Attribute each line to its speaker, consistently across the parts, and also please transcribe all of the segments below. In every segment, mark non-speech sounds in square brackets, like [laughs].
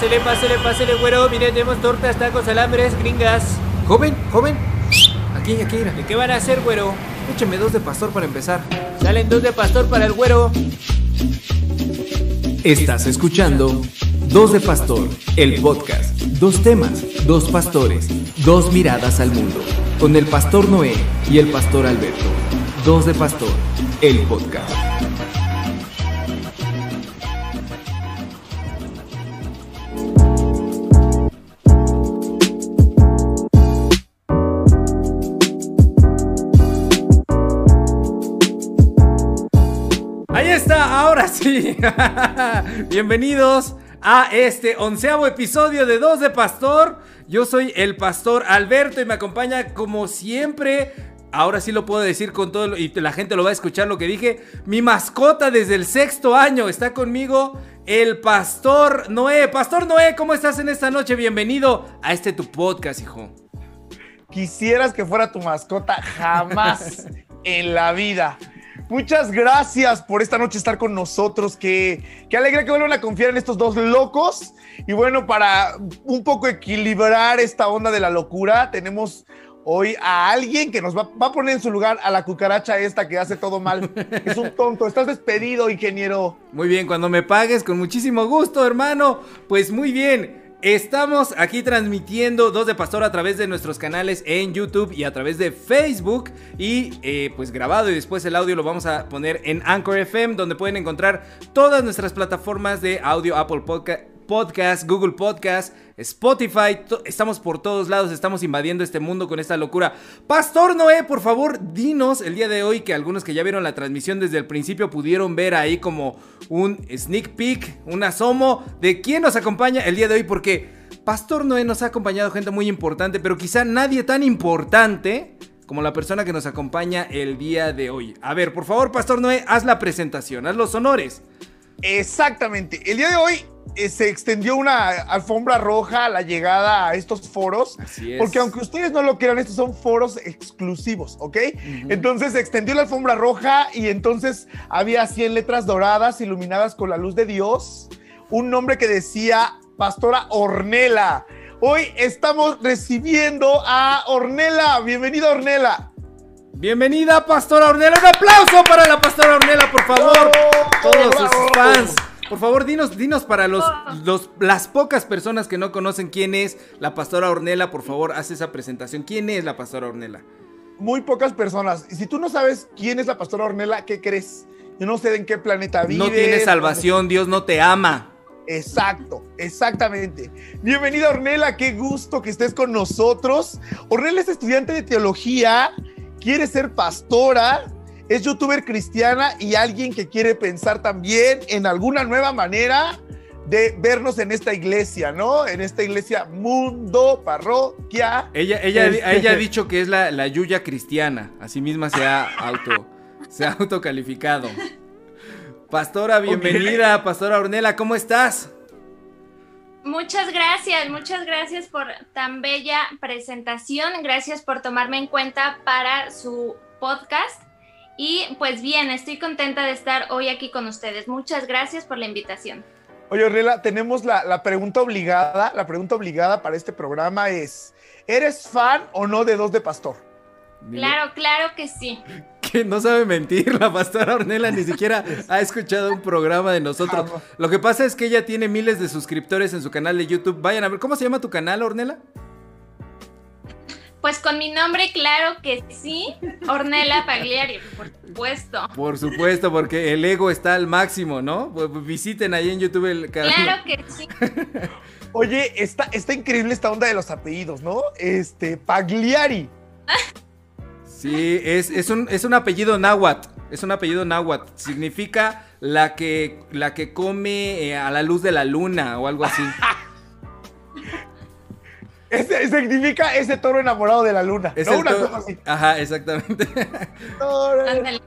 Speaker 1: Pásele, pásele, pásele, güero. Mire, tenemos tortas, tacos, alambres, gringas. Joven, joven. Aquí, aquí, mira. ¿De qué van a hacer, güero? Écheme dos de pastor para empezar. Salen dos de pastor para el güero.
Speaker 2: Estás escuchando Dos de Pastor, el podcast. Dos temas, dos pastores, dos miradas al mundo. Con el pastor Noé y el pastor Alberto. Dos de Pastor, el podcast. [laughs]
Speaker 1: Bienvenidos a este onceavo episodio de Dos de Pastor. Yo soy el pastor Alberto y me acompaña como siempre. Ahora sí lo puedo decir con todo lo- y la gente lo va a escuchar lo que dije. Mi mascota desde el sexto año está conmigo. El pastor Noé. Pastor Noé, ¿cómo estás en esta noche? Bienvenido a este tu podcast, hijo.
Speaker 3: quisieras que fuera tu mascota jamás [laughs] en la vida. Muchas gracias por esta noche estar con nosotros. Qué, qué alegre que vuelvan a confiar en estos dos locos. Y bueno, para un poco equilibrar esta onda de la locura, tenemos hoy a alguien que nos va, va a poner en su lugar a la cucaracha esta que hace todo mal. Es un tonto. Estás despedido, ingeniero.
Speaker 1: Muy bien, cuando me pagues, con muchísimo gusto, hermano. Pues muy bien. Estamos aquí transmitiendo Dos de Pastor a través de nuestros canales en YouTube y a través de Facebook. Y eh, pues grabado y después el audio lo vamos a poner en Anchor FM, donde pueden encontrar todas nuestras plataformas de audio, Apple Podca- Podcast, Google Podcast, Spotify. Estamos por todos lados, estamos invadiendo este mundo con esta locura. Pastor Noé, por favor, dinos el día de hoy que algunos que ya vieron la transmisión desde el principio pudieron ver ahí como un sneak peek, un asomo de quién nos acompaña el día de hoy, porque Pastor Noé nos ha acompañado gente muy importante, pero quizá nadie tan importante como la persona que nos acompaña el día de hoy. A ver, por favor, Pastor Noé, haz la presentación, haz los honores.
Speaker 3: Exactamente. El día de hoy se extendió una alfombra roja a la llegada a estos foros.
Speaker 1: Así es.
Speaker 3: Porque aunque ustedes no lo quieran, estos son foros exclusivos, ¿ok? Entonces se extendió la alfombra roja y entonces había 100 letras doradas iluminadas con la luz de Dios. Un nombre que decía Pastora Ornela. Hoy estamos recibiendo a Ornela. Bienvenida, Ornela.
Speaker 1: Bienvenida, Pastora Ornella. Un aplauso para la Pastora Ornella, por favor.
Speaker 3: ¡Bravo!
Speaker 1: Todos sus
Speaker 3: ¡Bravo!
Speaker 1: fans. Por favor, dinos, dinos para los, los- las pocas personas que no conocen quién es la Pastora Ornella, por favor, haz esa presentación. ¿Quién es la Pastora Ornella?
Speaker 3: Muy pocas personas. Y si tú no sabes quién es la Pastora Ornela, ¿qué crees? Yo no sé en qué planeta vive.
Speaker 1: No tiene salvación, Dios no te ama.
Speaker 3: Exacto, exactamente. Bienvenida Ornela, qué gusto que estés con nosotros. Ornela es estudiante de teología, quiere ser pastora, es youtuber cristiana y alguien que quiere pensar también en alguna nueva manera de vernos en esta iglesia, ¿no? En esta iglesia mundo, parroquia.
Speaker 1: Ella, ella,
Speaker 3: Este-
Speaker 1: ella ha dicho que es la, la Yuya cristiana. Así misma se ha auto, se ha autocalificado. Pastora, bienvenida, Pastora Ornella, ¿cómo estás?
Speaker 4: Muchas gracias, muchas gracias por tan bella presentación. Gracias por tomarme en cuenta para su podcast. Y pues bien, estoy contenta de estar hoy aquí con ustedes. Muchas gracias por la invitación.
Speaker 3: Oye, Ornella, tenemos la, la pregunta obligada. La pregunta obligada para este programa es: ¿eres fan o no de Dos de Pastor?
Speaker 4: Claro, claro que sí. [laughs]
Speaker 1: Que no sabe mentir, la pastora Ornella ni siquiera ha escuchado un programa de nosotros. Lo que pasa es que ella tiene miles de suscriptores en su canal de YouTube. Vayan a ver, ¿cómo se llama tu canal, Ornella?
Speaker 4: Pues con mi nombre, claro que sí. Ornella Pagliari, por supuesto.
Speaker 1: Por supuesto, porque el ego está al máximo, ¿no? Pues Visiten ahí en YouTube el canal.
Speaker 4: Claro que sí. [laughs]
Speaker 3: Oye, está, está increíble esta onda de los apellidos, ¿no? Este, Pagliari.
Speaker 1: Sí, es, es, un, es un apellido náhuatl. Es un apellido náhuatl. Significa la que, la que come eh, a la luz de la luna o algo así. [laughs]
Speaker 3: Ese significa ese toro enamorado de la luna.
Speaker 1: Es
Speaker 3: Una cosa así.
Speaker 1: Ajá, exactamente. [laughs]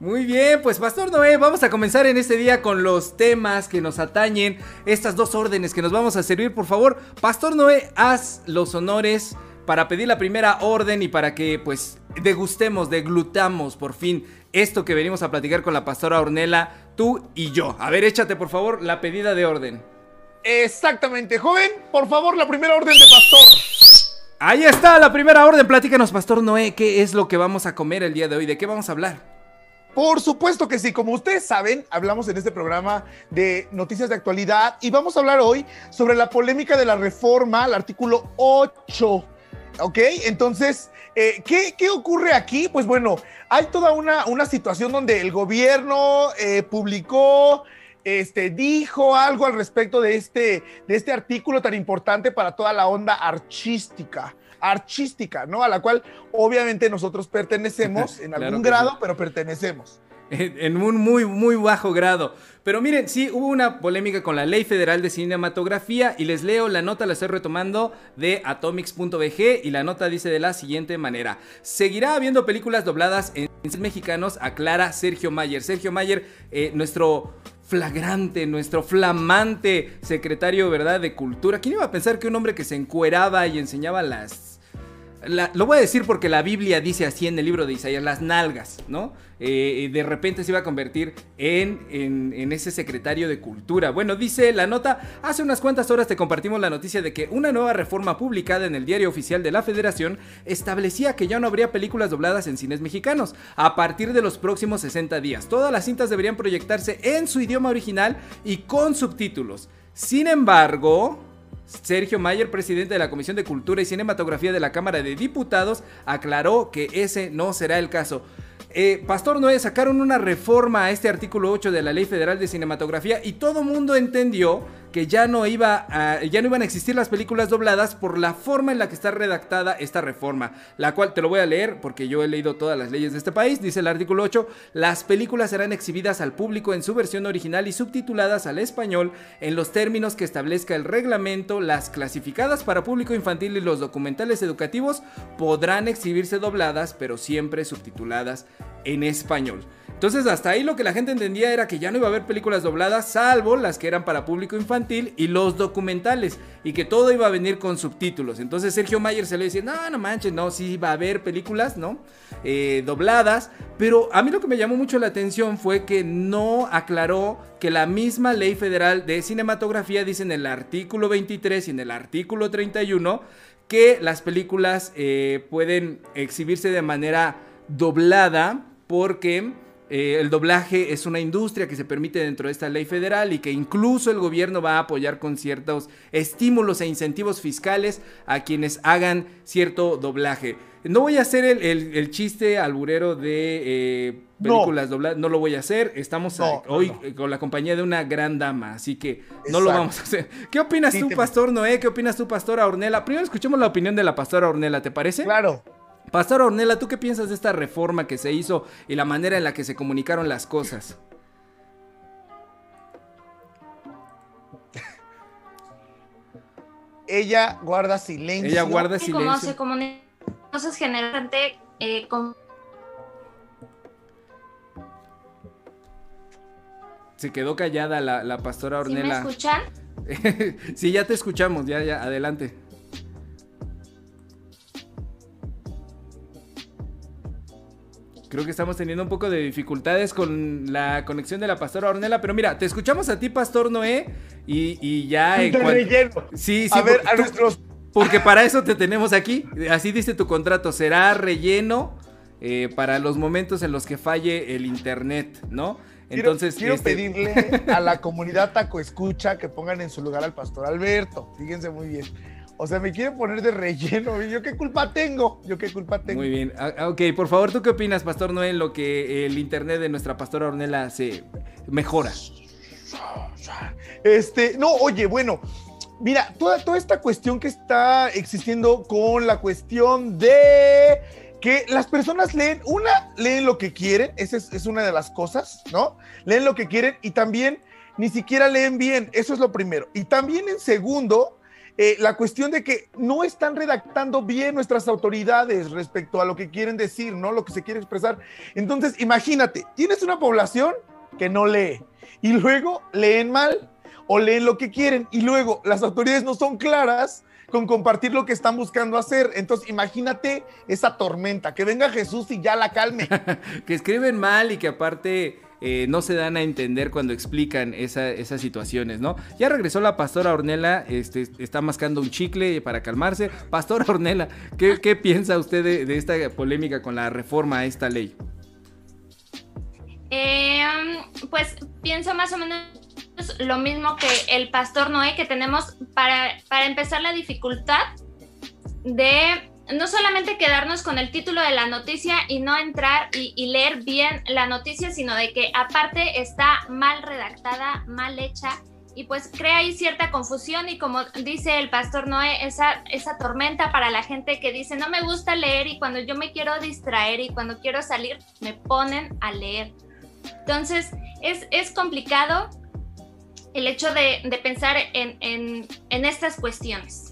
Speaker 1: Muy bien, pues Pastor Noé, vamos a comenzar en este día con los temas que nos atañen, estas dos órdenes que nos vamos a servir, por favor. Pastor Noé, haz los honores para pedir la primera orden y para que pues degustemos, deglutamos por fin esto que venimos a platicar con la pastora Ornella, tú y yo. A ver, échate por favor la pedida de orden.
Speaker 3: Exactamente, joven, por favor, la primera orden de pastor.
Speaker 1: Ahí está la primera orden. Platícanos, Pastor Noé, ¿qué es lo que vamos a comer el día de hoy? ¿De qué vamos a hablar?
Speaker 3: Por supuesto que sí, como ustedes saben, hablamos en este programa de noticias de actualidad y vamos a hablar hoy sobre la polémica de la reforma al artículo 8. ¿Ok? Entonces, eh, ¿qué, ocurre aquí? Pues bueno, hay toda una, una situación donde el gobierno eh, publicó este, dijo algo al respecto de este, de este artículo tan importante para toda la onda artística artística, ¿no? A la cual obviamente nosotros pertenecemos [laughs] en algún grado, pero pertenecemos.
Speaker 1: En, un muy, muy bajo grado. Pero miren, sí, hubo una polémica con la Ley Federal de Cinematografía y les leo la nota, la estoy retomando de atomics.bg y la nota dice de la siguiente manera. Seguirá habiendo películas dobladas en mexicanos, aclara Sergio Mayer. Sergio Mayer, eh, nuestro flagrante, nuestro flamante secretario, ¿verdad?, de Cultura. ¿Quién iba a pensar que un hombre que se encueraba y enseñaba las lo voy a decir porque la Biblia dice así en el libro de Isaías, las nalgas, ¿no? Eh, de repente se iba a convertir en, en, ese secretario de cultura. Bueno, dice la nota, hace unas cuantas horas te compartimos la noticia de que una nueva reforma publicada en el diario oficial de la federación establecía que ya no habría películas dobladas en cines mexicanos a partir de los próximos 60 días. Todas las cintas deberían proyectarse en su idioma original y con subtítulos. Sin embargo, Sergio Mayer, presidente de la Comisión de Cultura y Cinematografía de la Cámara de Diputados, aclaró que ese no será el caso. Eh, Pastor Noé sacaron una reforma a este artículo 8 de la Ley Federal de Cinematografía y todo mundo entendió que ya no, iba ya no iban a existir las películas dobladas por la forma en la que está redactada esta reforma, la cual te lo voy a leer porque yo he leído todas las leyes de este país. Dice el artículo 8, las películas serán exhibidas al público en su versión original y subtituladas al español en los términos que establezca el reglamento, las clasificadas para público infantil y los documentales educativos podrán exhibirse dobladas, pero siempre subtituladas en español. Entonces hasta ahí lo que la gente entendía era que ya no iba a haber películas dobladas, salvo las que eran para público infantil y los documentales, y que todo iba a venir con subtítulos. Entonces Sergio Mayer se le decía, no, no manches, no, sí va a haber películas, ¿no? Eh, dobladas, pero a mí lo que me llamó mucho la atención fue que no aclaró que la misma ley federal de cinematografía dice en el artículo 23 y en el artículo 31 que las películas eh, pueden exhibirse de manera doblada porque eh, el doblaje es una industria que se permite dentro de esta ley federal y que incluso el gobierno va a apoyar con ciertos estímulos e incentivos fiscales a quienes hagan cierto doblaje. No voy a hacer el, chiste alburero de eh, películas dobladas, no lo voy a hacer. Estamos hoy con la compañía de una gran dama, así que no lo vamos a hacer. [laughs] ¿Qué opinas tú, Pastor Noé? ¿Qué opinas tú, Pastora Ornella? Primero escuchemos la opinión de la Pastora Ornella, ¿te parece?
Speaker 3: Claro.
Speaker 1: Pastor Ornella, ¿tú qué piensas de esta reforma que se hizo y la manera en la que se comunicaron las cosas?
Speaker 3: Ella guarda silencio.
Speaker 1: Ella guarda silencio. Como
Speaker 4: se comunica cosas generalmente eh,
Speaker 1: Se quedó callada la, pastora Ornella.
Speaker 4: ¿Sí me escuchan? [laughs]
Speaker 1: sí, ya te escuchamos, ya, ya, adelante. Creo que estamos teniendo un poco de dificultades con la conexión de la pastora Ornella, pero mira, te escuchamos a ti, Pastor Noé, y, ya...
Speaker 3: En relleno.
Speaker 1: Sí, sí.
Speaker 3: A ver, a nuestros...
Speaker 1: Porque para eso te tenemos aquí. Así dice tu contrato, será relleno eh, para los momentos en los que falle el internet, ¿no?
Speaker 3: Entonces, quiero, este pedirle a la comunidad Taco Escucha que pongan en su lugar al pastor Alberto. Fíjense muy bien. O sea, me quiere poner de relleno. ¿Yo qué culpa tengo? ¿Yo qué culpa tengo?
Speaker 1: Muy bien. Ah, ah, ok, por favor, ¿tú qué opinas, Pastor Noé, en lo que el internet de nuestra pastora Ornella se mejora?
Speaker 3: Este, no, oye, bueno, mira, toda, toda esta cuestión que está existiendo con la cuestión de que las personas leen, una, leen lo que quieren, esa es, es, una de las cosas, ¿no? Leen lo que quieren y también ni siquiera leen bien, eso es lo primero. Y también en segundo, eh, la cuestión de que no están redactando bien nuestras autoridades respecto a lo que quieren decir, ¿no? Lo que se quiere expresar. Entonces, imagínate, tienes una población que no lee y luego leen mal o leen lo que quieren y luego las autoridades no son claras con compartir lo que están buscando hacer. Entonces, imagínate esa tormenta, que venga Jesús y ya la calme. [laughs]
Speaker 1: que escriben mal y que aparte eh, no se dan a entender cuando explican esas situaciones, ¿no? Ya regresó la pastora Ornella, este, está mascando un chicle para calmarse. Pastora [laughs] Ornella, ¿qué, piensa usted de, esta polémica con la reforma a esta ley?
Speaker 4: Em, pues pienso más o menos lo mismo que el pastor Noé, que tenemos para, para empezar la dificultad de no solamente quedarnos con el título de la noticia y no entrar y, leer bien la noticia, sino de que aparte está mal redactada, mal hecha y pues crea ahí cierta confusión y como dice el pastor Noé, esa, esa tormenta para la gente que dice no me gusta leer y cuando yo me quiero distraer y cuando quiero salir me ponen a leer. Entonces es, complicado el hecho de, pensar en, en estas cuestiones.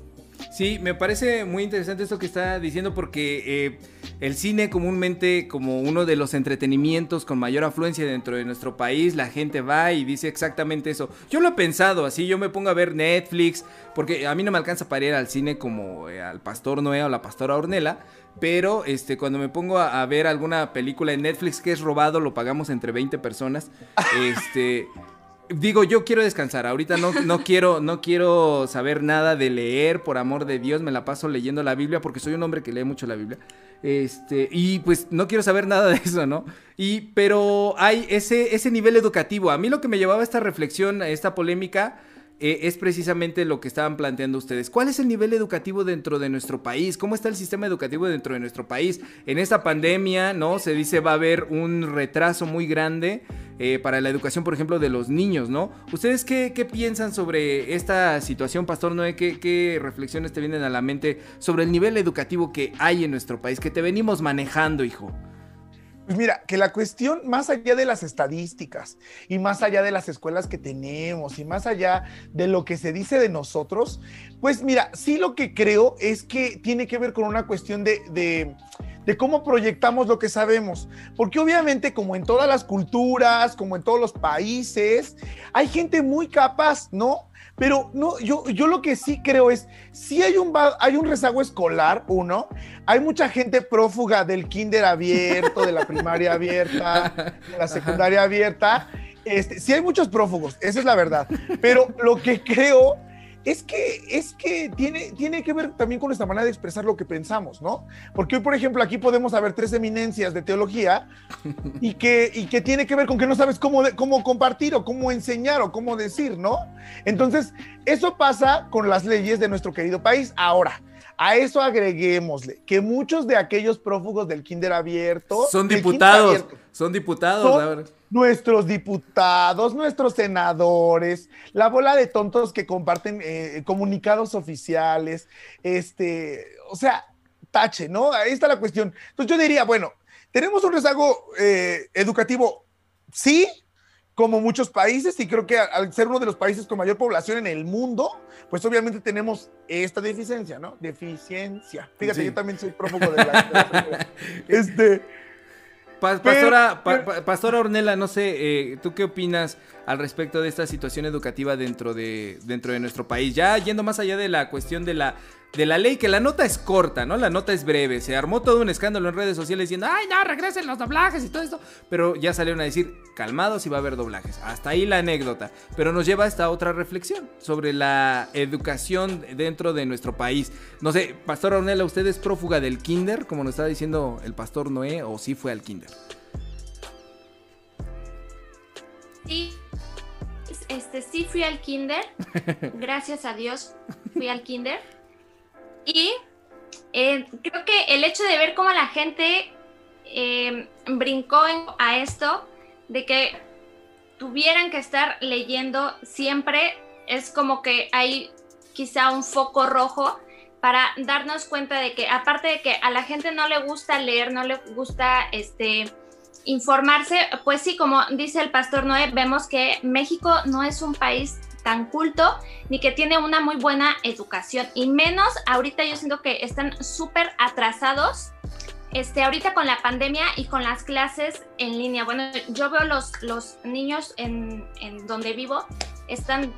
Speaker 1: Sí, me parece muy interesante esto que está diciendo porque eh, el cine comúnmente como uno de los entretenimientos con mayor afluencia dentro de nuestro país, la gente va y dice exactamente eso. Yo lo he pensado así, yo me pongo a ver Netflix, porque a mí no me alcanza para ir al cine como eh, al Pastor Noé o la Pastora Ornella, pero este, cuando me pongo a, a, ver alguna película en Netflix que es robado, lo pagamos entre 20 personas. Este, Digo, yo quiero descansar. Ahorita no, no, [laughs] quiero, no quiero saber nada de leer, por amor de Dios. Me la paso leyendo la Biblia porque soy un hombre que lee mucho la Biblia. Este, y pues no quiero saber [laughs] nada de eso, ¿no? Y, pero hay ese, ese nivel educativo. A mí lo que me llevaba a esta reflexión, a esta polémica, eh, es precisamente lo que estaban planteando ustedes. ¿Cuál es el nivel educativo dentro de nuestro país? ¿Cómo está el sistema educativo dentro de nuestro país? En esta pandemia, ¿no? Se dice va a haber un retraso muy grande eh, para la educación, por ejemplo, de los niños, ¿no? ¿Ustedes qué, piensan sobre esta situación, Pastor Noé? ¿Qué, ¿Qué reflexiones te vienen a la mente sobre el nivel educativo que hay en nuestro país, que te venimos manejando, hijo?
Speaker 3: Pues mira, que la cuestión, más allá de las estadísticas y más allá de las escuelas que tenemos y más allá de lo que se dice de nosotros, pues mira, sí lo que creo es que tiene que ver con una cuestión de, de, cómo proyectamos lo que sabemos. Porque obviamente, como en todas las culturas, como en todos los países, hay gente muy capaz, ¿no? Pero no, yo, yo lo que sí creo es, si hay un, hay un rezago escolar, uno, hay mucha gente prófuga del kinder abierto, de la primaria abierta, de la secundaria abierta. Este, sí hay muchos prófugos, esa es la verdad. Pero lo que creo es que, es que tiene, tiene que ver también con nuestra manera de expresar lo que pensamos, ¿no? Porque hoy, por ejemplo, aquí podemos haber tres eminencias de teología [laughs] y que, y que tiene que ver con que no sabes cómo, cómo compartir o cómo enseñar o cómo decir, ¿no? Entonces, eso pasa con las leyes de nuestro querido país. Ahora, a eso agreguémosle que muchos de aquellos prófugos del kinder abierto...
Speaker 1: Son diputados, son diputados,
Speaker 3: nuestros diputados, nuestros senadores, la bola de tontos que comparten eh, comunicados oficiales, este, o sea, tache, ¿no? Ahí está la cuestión. Entonces yo diría, bueno, tenemos un rezago eh, educativo, sí, como muchos países, y creo que al ser uno de los países con mayor población en el mundo, pues obviamente tenemos esta deficiencia, ¿no? Deficiencia. Fíjate, yo también soy prófugo de la... [laughs] este,
Speaker 1: pastora, Pastora Ornella, no sé, eh, ¿tú qué opinas al respecto de esta situación educativa dentro de, dentro de nuestro país? Ya yendo más allá de la cuestión de la, de la ley, que la nota es corta, ¿no? La nota es breve. Se armó todo un escándalo en redes sociales diciendo, ay, no, regresen los doblajes y todo esto. Pero ya salieron a decir, calmados y va a haber doblajes. Hasta ahí la anécdota. Pero nos lleva a esta otra reflexión sobre la educación dentro de nuestro país. No sé, Pastor Ornella, ¿usted es prófuga del kinder, como nos estaba diciendo el Pastor Noé, o sí fue al kinder?
Speaker 4: Sí, este, sí fui al kinder. [laughs] Gracias a Dios fui al kinder. Y eh, creo que el hecho de ver cómo la gente eh, brincó a esto, de que tuvieran que estar leyendo siempre, es como que hay quizá un foco rojo para darnos cuenta de que aparte de que a la gente no le gusta leer, no le gusta este informarse, pues sí, como dice el pastor Noé, vemos que México no es un país tan culto ni que tiene una muy buena educación y menos ahorita yo siento que están súper atrasados este, ahorita con la pandemia y con las clases en línea. Bueno, yo veo los, los niños en, en donde vivo, están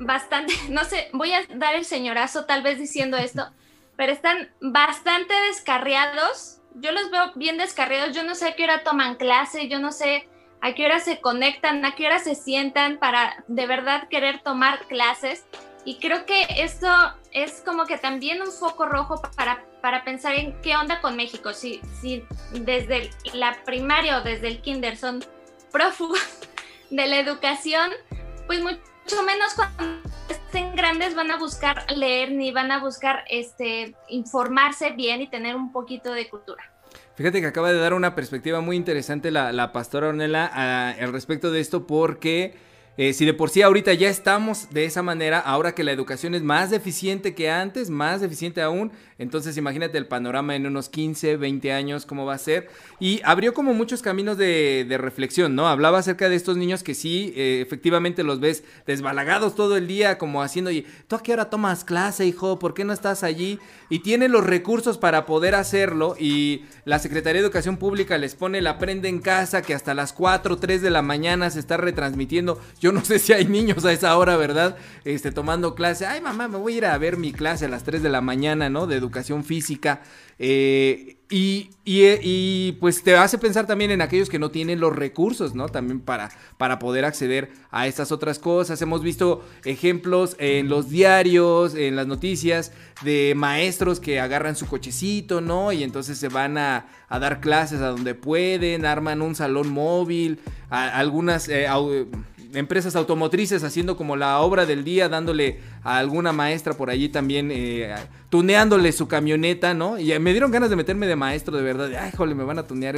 Speaker 4: bastante, [laughs] no sé, voy a dar el señorazo tal vez diciendo esto, pero están bastante descarriados. Yo los veo bien descarriados, yo no sé a qué hora toman clase, yo no sé a qué hora se conectan, a qué hora se sientan para de verdad querer tomar clases. Y creo que esto es como que también un foco rojo para, para pensar en qué onda con México. Si, si desde la primaria o desde el kinder son prófugos de la educación, pues mucho menos cuando estén grandes van a buscar leer ni van a buscar este, informarse bien y tener un poquito de cultura.
Speaker 1: Fíjate que acaba de dar una perspectiva muy interesante la, la pastora Ornella ah, al respecto de esto porque eh, si de por sí ahorita ya estamos de esa manera, ahora que la educación es más deficiente que antes, más deficiente aún, entonces imagínate el panorama en unos 15, 20 años, cómo va a ser. Y abrió como muchos caminos de, reflexión, ¿no? Hablaba acerca de estos niños que sí, eh, efectivamente los ves desbalagados todo el día, como haciendo, y tú a qué hora tomas clase, hijo, ¿por qué no estás allí? Y tienen los recursos para poder hacerlo y la Secretaría de Educación Pública les pone la prenda en casa que hasta las 4, 3 de la mañana se está retransmitiendo. Yo no [laughs] sé si hay niños a esa hora, ¿verdad? Este, tomando clase. Ay, mamá, me voy a ir a ver mi clase a las 3 de la mañana, ¿no? De educación física. Eh, y, y, pues te hace pensar también en aquellos que no tienen los recursos, ¿no? También para, para poder acceder a estas otras cosas. Hemos visto ejemplos en los diarios, en las noticias, de maestros que agarran su cochecito, ¿no? Y entonces se van a, a dar clases a donde pueden, arman un salón móvil, algunas... Eh, empresas automotrices haciendo como la obra del día, dándole a alguna maestra por allí también, eh, tuneándole su camioneta, ¿no? Y me dieron ganas de meterme de maestro, de verdad. Ay, jole, me van a tunear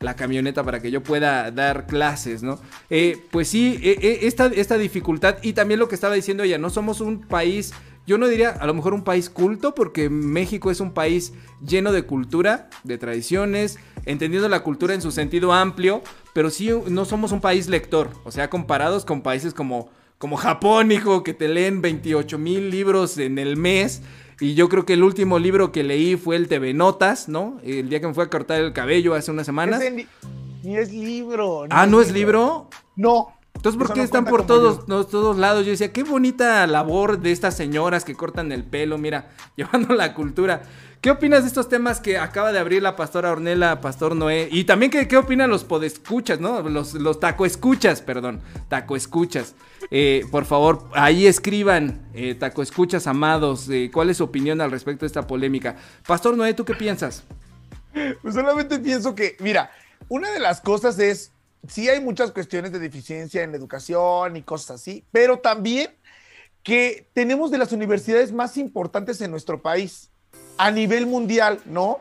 Speaker 1: la camioneta para que yo pueda dar clases, ¿no? Eh, pues sí, eh, esta, esta dificultad y también lo que estaba diciendo ella, no somos un país yo no diría a lo mejor un país culto, porque México es un país lleno de cultura, de tradiciones, entendiendo la cultura en su sentido amplio, pero sí no somos un país lector. O sea, comparados con países como, como Japón, hijo, que te leen 28 mil libros en el mes. Y yo creo que el último libro que leí fue el TV Notas, ¿no? El día que me fue a cortar el cabello hace unas semanas.
Speaker 3: ni es libro.
Speaker 1: ah, ¿no es libro?
Speaker 3: No.
Speaker 1: Entonces, ¿por qué están por todos, todos lados? Yo decía, qué bonita labor de estas señoras que cortan el pelo, mira, [laughs] llevando la cultura. ¿Qué opinas de estos temas que acaba de abrir la pastora Ornella, Pastor Noé? Y también, ¿qué, qué opinan los podescuchas, no? Los, los tacoescuchas, perdón, tacoescuchas. Eh, por favor, ahí escriban, eh, tacoescuchas amados, eh, cuál es su opinión al respecto de esta polémica. Pastor Noé, ¿tú qué piensas?
Speaker 3: Pues solamente pienso que, mira, una de las cosas es sí hay muchas cuestiones de deficiencia en la educación y cosas así, pero también que tenemos de las universidades más importantes en nuestro país a nivel mundial, ¿no?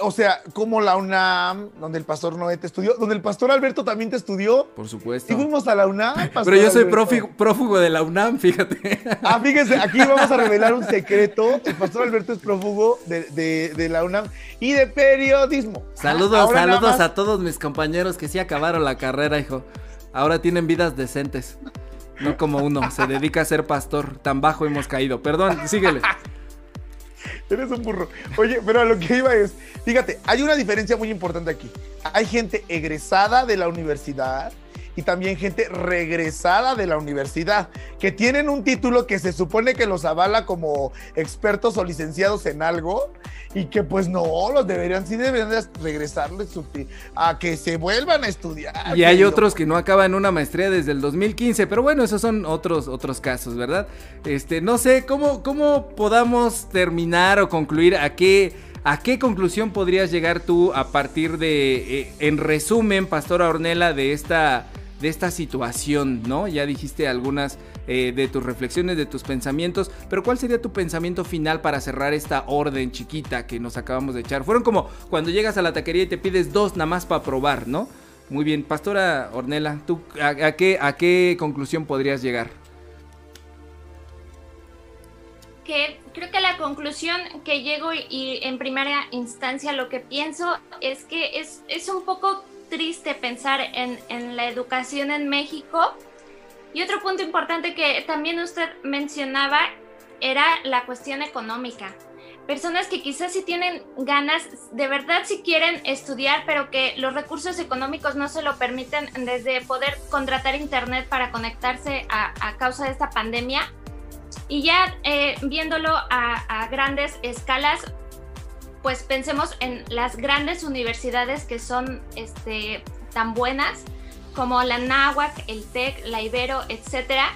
Speaker 3: O sea, como la UNAM, donde el pastor Noé te estudió, donde el pastor Alberto también te estudió.
Speaker 1: Por supuesto.
Speaker 3: Y fuimos a la UNAM.
Speaker 1: Pero yo soy prófugo, de la UNAM, fíjate.
Speaker 3: Ah, fíjese, aquí vamos a revelar un secreto. El pastor Alberto es prófugo de, la UNAM y de periodismo.
Speaker 1: Saludos, saludos a todos mis compañeros que sí acabaron la carrera, hijo. Ahora tienen vidas decentes. No como uno, se dedica a ser pastor. Tan bajo hemos caído. Perdón, síguele.
Speaker 3: Eres un burro. Oye, pero a lo que iba es, fíjate, hay una diferencia muy importante aquí. Hay gente egresada de la universidad y también gente regresada de la universidad, que tienen un título que se supone que los avala como expertos o licenciados en algo y que pues no, los deberían, sí deberían regresarles a que se vuelvan a estudiar.
Speaker 1: Y hay otros que no acaban una maestría desde el 2015, pero bueno, esos son otros, otros casos, ¿verdad? Este, no sé, ¿cómo, cómo podamos terminar o concluir a qué... ¿A qué conclusión podrías llegar tú a partir de, eh, en resumen, Pastora Ornella, de esta de esta situación, ¿no? Ya dijiste algunas eh, de tus reflexiones, de tus pensamientos, pero ¿cuál sería tu pensamiento final para cerrar esta orden chiquita que nos acabamos de echar? Fueron como cuando llegas a la taquería y te pides dos nada más para probar, ¿no? Muy bien, Pastora Ornella, ¿tú a, qué, a qué conclusión podrías llegar?
Speaker 4: Que creo que la conclusión que llego y en primera instancia lo que pienso es que es, es un poco triste pensar en, la educación en México. Y otro punto importante que también usted mencionaba era la cuestión económica. Personas que quizás sí tienen ganas, de verdad si quieren estudiar, pero que los recursos económicos no se lo permiten desde poder contratar internet para conectarse a, causa de esta pandemia. Y ya eh, viéndolo a, a grandes escalas, pues pensemos en las grandes universidades que son este, tan buenas, como la NAWAC, el TEC, la Ibero, etcétera,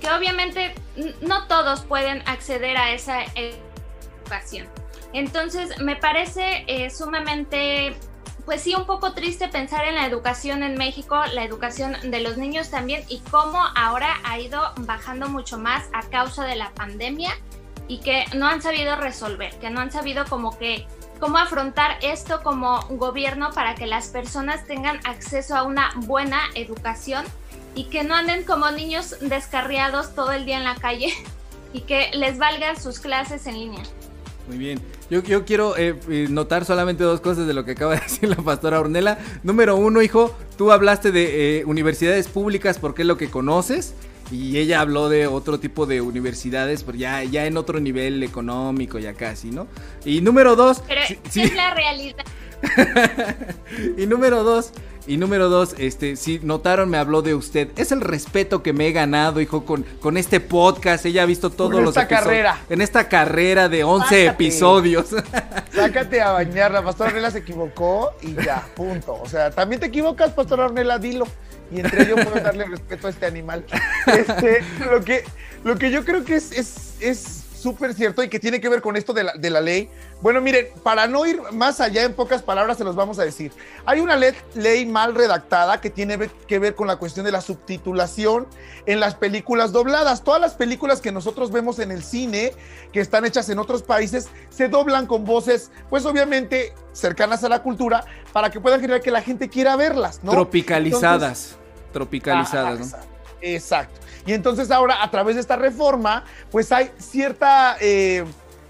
Speaker 4: que obviamente no todos pueden acceder a esa educación. Entonces, me parece eh, sumamente, pues sí, un poco triste pensar en la educación en México, la educación de los niños también, y cómo ahora ha ido bajando mucho más a causa de la pandemia y que no han sabido resolver, que no han sabido como que cómo afrontar esto como gobierno para que las personas tengan acceso a una buena educación y que no anden como niños descarriados todo el día en la calle [laughs] y que les valgan sus clases en línea.
Speaker 1: Muy bien. Yo, yo quiero eh, eh, notar solamente dos cosas de lo que acaba de [laughs] decir la pastora Ornella. Número uno, hijo, tú hablaste de eh, universidades públicas porque es lo que conoces. Y ella habló de otro tipo de universidades, pero ya, ya en otro nivel económico, ya casi, ¿no? Y número dos.
Speaker 4: Pero es la realidad. [laughs]
Speaker 1: y número dos, y número dos, este, si notaron, me habló de usted. Es el respeto que me he ganado, hijo, con, con este podcast. Ella ha visto todos los
Speaker 3: esta carrera.
Speaker 1: En esta carrera de 11 episodios. [laughs]
Speaker 3: Sácate a bañar. La pastora Ornella se equivocó y ya, punto. O sea, también te equivocas, pastora Ornella, dilo y entre ellos puedo darle respeto a este animal. [laughs] Este, lo, que, lo que yo creo que es, es, súper cierto y que tiene que ver con esto de la, de la, ley. Bueno, miren, para no ir más allá, en pocas palabras se los vamos a decir. Hay una ley, ley mal redactada que tiene que ver con la cuestión de la subtitulación en las películas dobladas. Todas las películas que nosotros vemos en el cine, que están hechas en otros países, se doblan con voces, pues obviamente cercanas a la cultura, para que puedan generar que la gente quiera verlas, ¿no?
Speaker 1: Tropicalizadas tropicalizadas, ¿no?
Speaker 3: Exacto. Y entonces ahora, a través de esta reforma, pues hay cierta, eh,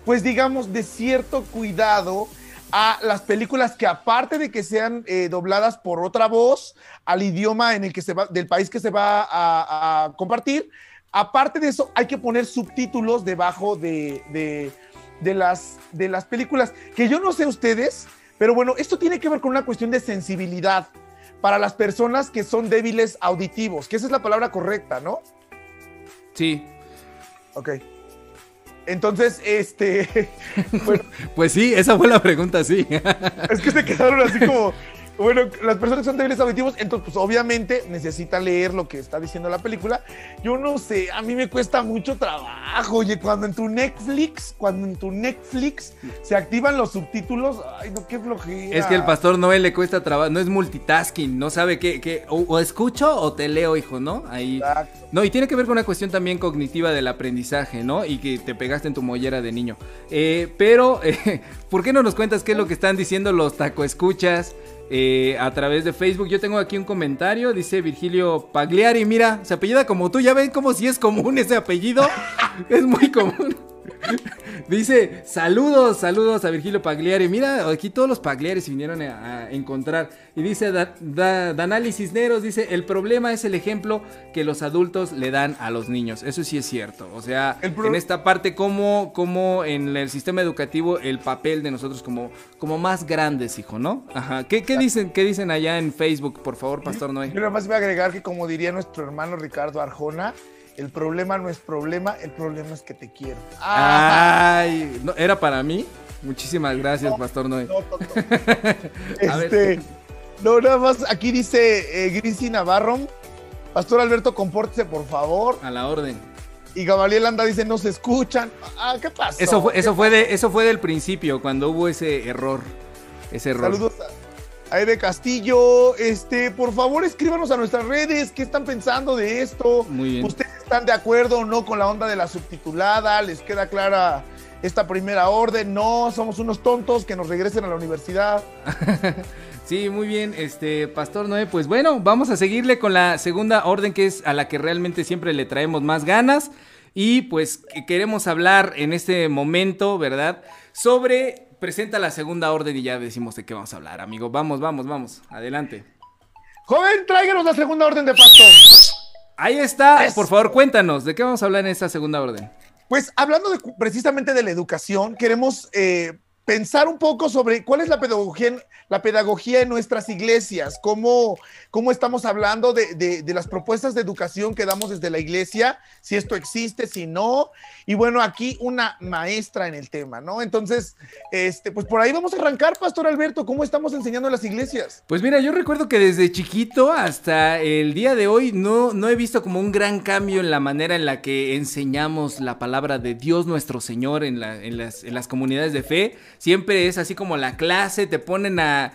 Speaker 3: pues digamos, de cierto cuidado a las películas que aparte de que sean eh, dobladas por otra voz al idioma en el que se va, del país que se va a, compartir, aparte de eso hay que poner subtítulos debajo de, de, de, las, de las películas, que yo no sé ustedes, pero bueno, esto tiene que ver con una cuestión de sensibilidad para las personas que son débiles auditivos, que esa es la palabra correcta, ¿no?
Speaker 1: Sí.
Speaker 3: Ok. Entonces, este. [laughs]
Speaker 1: Bueno, pues sí, esa fue la pregunta, sí.
Speaker 3: es que se quedaron así como. Bueno, las personas que son débiles auditivos, entonces, pues obviamente necesitan leer lo que está diciendo la película. Yo no sé, a mí me cuesta mucho trabajo. Oye, cuando en tu Netflix, cuando en tu Netflix se activan los subtítulos, ay, no, qué flojera.
Speaker 1: Es que el pastor Noel le cuesta trabajo, no es multitasking, no sabe qué, o, escucho o te leo, hijo, ¿no? Ahí. Exacto. No, y tiene que ver con una cuestión también cognitiva del aprendizaje, ¿no? Y que te pegaste en tu mollera de niño. Eh, pero, [laughs] eh, ¿por qué no nos cuentas qué es lo que están diciendo los tacoescuchas? Eh, a través de Facebook. Yo tengo aquí un comentario, dice Virgilio Pagliari, mira, se apellida como tú, ya ven como si es común ese apellido, [laughs] es muy común. Dice, saludos, saludos a Virgilio Pagliari. Mira, aquí todos los Pagliares vinieron a, encontrar. Y dice Danali Cisneros, dice, el problema es el ejemplo que los adultos le dan a los niños. Eso sí es cierto. O sea, en esta parte, como, como en el sistema educativo, el papel de nosotros como, como más grandes, hijo, ¿no? Ajá. ¿Qué, dicen, ¿Qué dicen allá en Facebook, por favor, Pastor Noé?
Speaker 3: Yo nada más voy a agregar que como diría nuestro hermano Ricardo Arjona, el problema no es problema, el problema es que te quiero.
Speaker 1: Ay, ¿no, ¿era para mí? Muchísimas gracias, Pastor Noé. No, [laughs]
Speaker 3: este, no, nada más, aquí dice eh, Grisi Navarro. Pastor Alberto, compórtese, por favor.
Speaker 1: A la orden.
Speaker 3: Y Gabriel Anda dice, no se escuchan. Ah, ¿qué pasó?
Speaker 1: Eso fue, eso fue, de, eso fue del principio, cuando hubo ese error. Ese error.
Speaker 3: Saludos a Ede Castillo. Este, por favor, escríbanos a nuestras redes. ¿Qué están pensando de esto?
Speaker 1: Muy bien
Speaker 3: están de acuerdo o no con la onda de la subtitulada, les queda clara esta primera orden, no, somos unos tontos que nos regresen a la universidad. [laughs]
Speaker 1: Sí, muy bien, este Pastor Noé, pues bueno, vamos a seguirle con la segunda orden que es a la que realmente siempre le traemos más ganas y pues queremos hablar en este momento, ¿verdad? Sobre presenta la segunda orden y ya decimos de qué vamos a hablar, amigo. Vamos, vamos, vamos, adelante.
Speaker 3: Joven, tráiganos la segunda orden de pastor.
Speaker 1: Ahí está. Por favor, cuéntanos, ¿de qué vamos a hablar en esta segunda orden?
Speaker 3: Pues hablando precisamente de la educación, queremos eh, pensar un poco sobre cuál es la pedagogía, la en nuestras iglesias, cómo, cómo estamos hablando de, de, las propuestas de educación que damos desde la iglesia, si esto existe, si no. Y bueno, aquí una maestra en el tema, ¿no? Entonces, este, pues por ahí vamos a arrancar, Pastor Alberto, ¿cómo estamos enseñando en las iglesias?
Speaker 1: Pues mira, yo recuerdo que desde chiquito hasta el día de hoy no, no he visto como un gran cambio en la manera en la que enseñamos la palabra de Dios nuestro Señor en, las, en las comunidades de fe siempre es así como la clase, te ponen a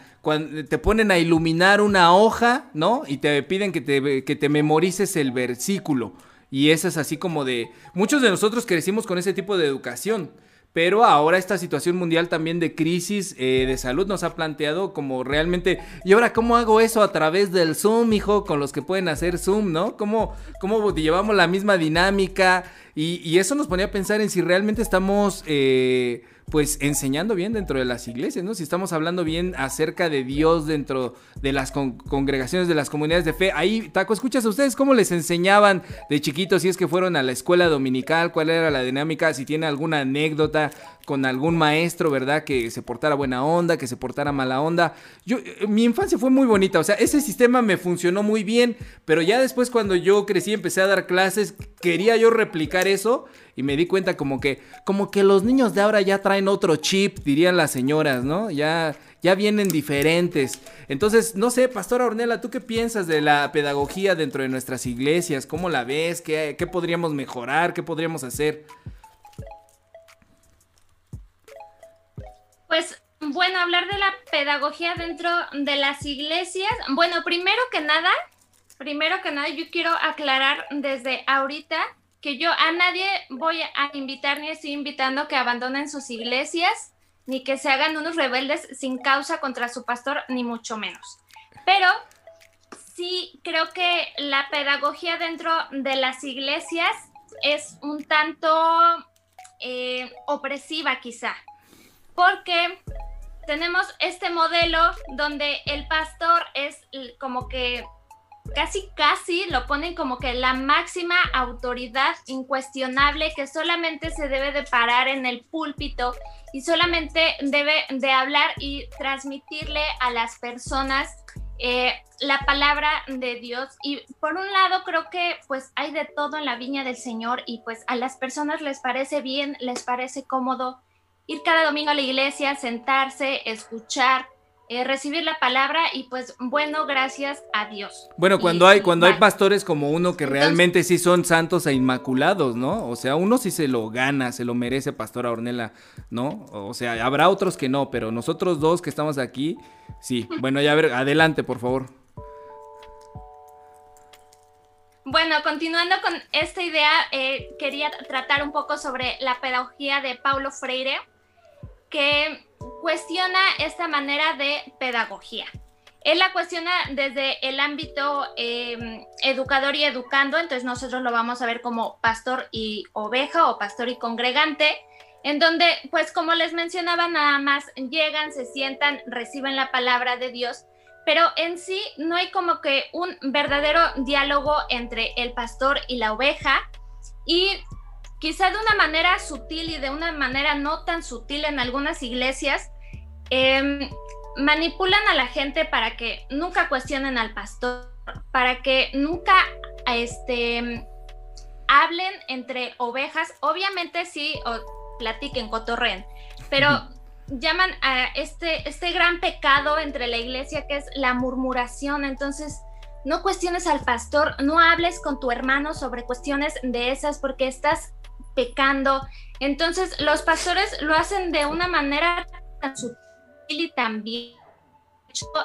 Speaker 1: te ponen a iluminar una hoja, ¿no? Y te piden que te, que te memorices el versículo. Y eso es así como de... Muchos de nosotros crecimos con ese tipo de educación. Pero ahora esta situación mundial también de crisis eh, de salud nos ha planteado como realmente, ¿y ahora cómo hago eso a través del Zoom, hijo? Con los que pueden hacer Zoom, ¿no? ¿Cómo, cómo llevamos la misma dinámica? Y, y, eso nos ponía a pensar en si realmente estamos... Eh, pues enseñando bien dentro de las iglesias, ¿no? Si estamos hablando bien acerca de Dios dentro de las congregaciones, de las comunidades de fe, ahí, Taco, escuchas a ustedes cómo les enseñaban de chiquitos, si es que fueron a la escuela dominical, cuál era la dinámica, si tiene alguna anécdota con algún maestro, ¿verdad? Que se portara buena onda, que se portara mala onda. Yo, eh, mi infancia fue muy bonita, o sea, ese sistema me funcionó muy bien, pero ya después cuando yo crecí, empecé a dar clases, quería yo replicar eso y me di cuenta como que, como que los niños de ahora ya traen otro chip, dirían las señoras, ¿no? Ya, ya vienen diferentes. Entonces, no sé, Pastora Ornella, ¿tú qué piensas de la pedagogía dentro de nuestras iglesias? ¿Cómo la ves? ¿Qué, qué podríamos mejorar? ¿Qué podríamos hacer?
Speaker 4: Pues bueno, hablar de la pedagogía dentro de las iglesias. Bueno, primero que nada, primero que nada, yo quiero aclarar desde ahorita que yo a nadie voy a invitar ni estoy invitando que abandonen sus iglesias, ni que se hagan unos rebeldes sin causa contra su pastor, ni mucho menos. Pero sí creo que la pedagogía dentro de las iglesias es un tanto eh, opresiva quizá, porque tenemos este modelo donde el pastor es como que casi casi lo ponen como que la máxima autoridad incuestionable que solamente se debe de parar en el púlpito y solamente debe de hablar y transmitirle a las personas eh, la palabra de Dios. Y por un lado creo que pues hay de todo en la viña del Señor y pues a las personas les parece bien, les parece cómodo ir cada domingo a la iglesia, sentarse, escuchar, eh, recibir la palabra y pues bueno, gracias a Dios.
Speaker 1: Bueno, cuando hay cuando hay pastores como uno que realmente sí son santos e inmaculados, ¿no? O sea, uno sí se lo gana, se lo merece Pastora Ornella, ¿no? O sea, habrá otros que no, pero nosotros dos que estamos aquí, sí. [laughs] Bueno, ya a ver, adelante, por favor.
Speaker 4: Bueno, continuando con esta idea, eh, quería tratar un poco sobre la pedagogía de Paulo Freire, que cuestiona esta manera de pedagogía. Él la cuestiona desde el ámbito em, educador y educando, entonces nosotros lo vamos a ver como pastor y oveja o pastor y congregante, en donde, pues como les mencionaba, nada más llegan, se sientan, reciben la palabra de Dios, pero en sí no hay como que un verdadero diálogo entre el pastor y la oveja, y quizá de una manera sutil y de una manera no tan sutil en algunas iglesias, Em, manipulan a la gente para que nunca cuestionen al pastor, para que nunca este, hablen entre ovejas. Obviamente sí, o platiquen, cotorren, pero llaman a este, este gran pecado entre la iglesia que es la murmuración. Entonces, no cuestiones al pastor, no hables con tu hermano sobre cuestiones de esas porque estás pecando. Entonces, los pastores lo hacen de una manera tan sutil y también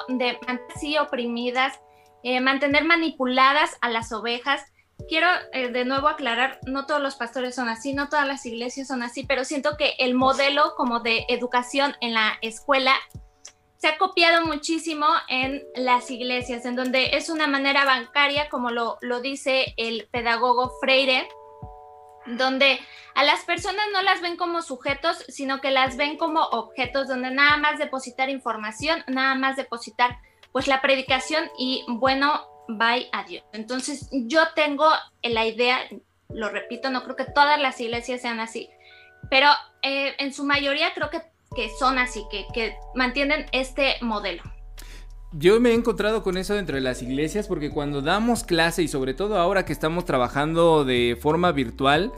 Speaker 4: de mantener oprimidas, eh, mantener manipuladas a las ovejas. Quiero eh, de nuevo aclarar, no todos los pastores son así, no todas las iglesias son así, pero siento que el modelo como de educación en la escuela se ha copiado muchísimo en las iglesias, en donde es una manera bancaria, como lo, lo dice el pedagogo Freire, donde a las personas no las ven como sujetos, sino que las ven como objetos donde nada más depositar información, nada más depositar pues la predicación y bueno, bye, adiós. Entonces yo tengo la idea, lo repito, no creo que todas las iglesias sean así, pero eh, en su mayoría creo que que son así, que, que mantienen este modelo.
Speaker 1: Yo me he encontrado con eso dentro de las iglesias porque cuando damos clase y sobre todo ahora que estamos trabajando de forma virtual,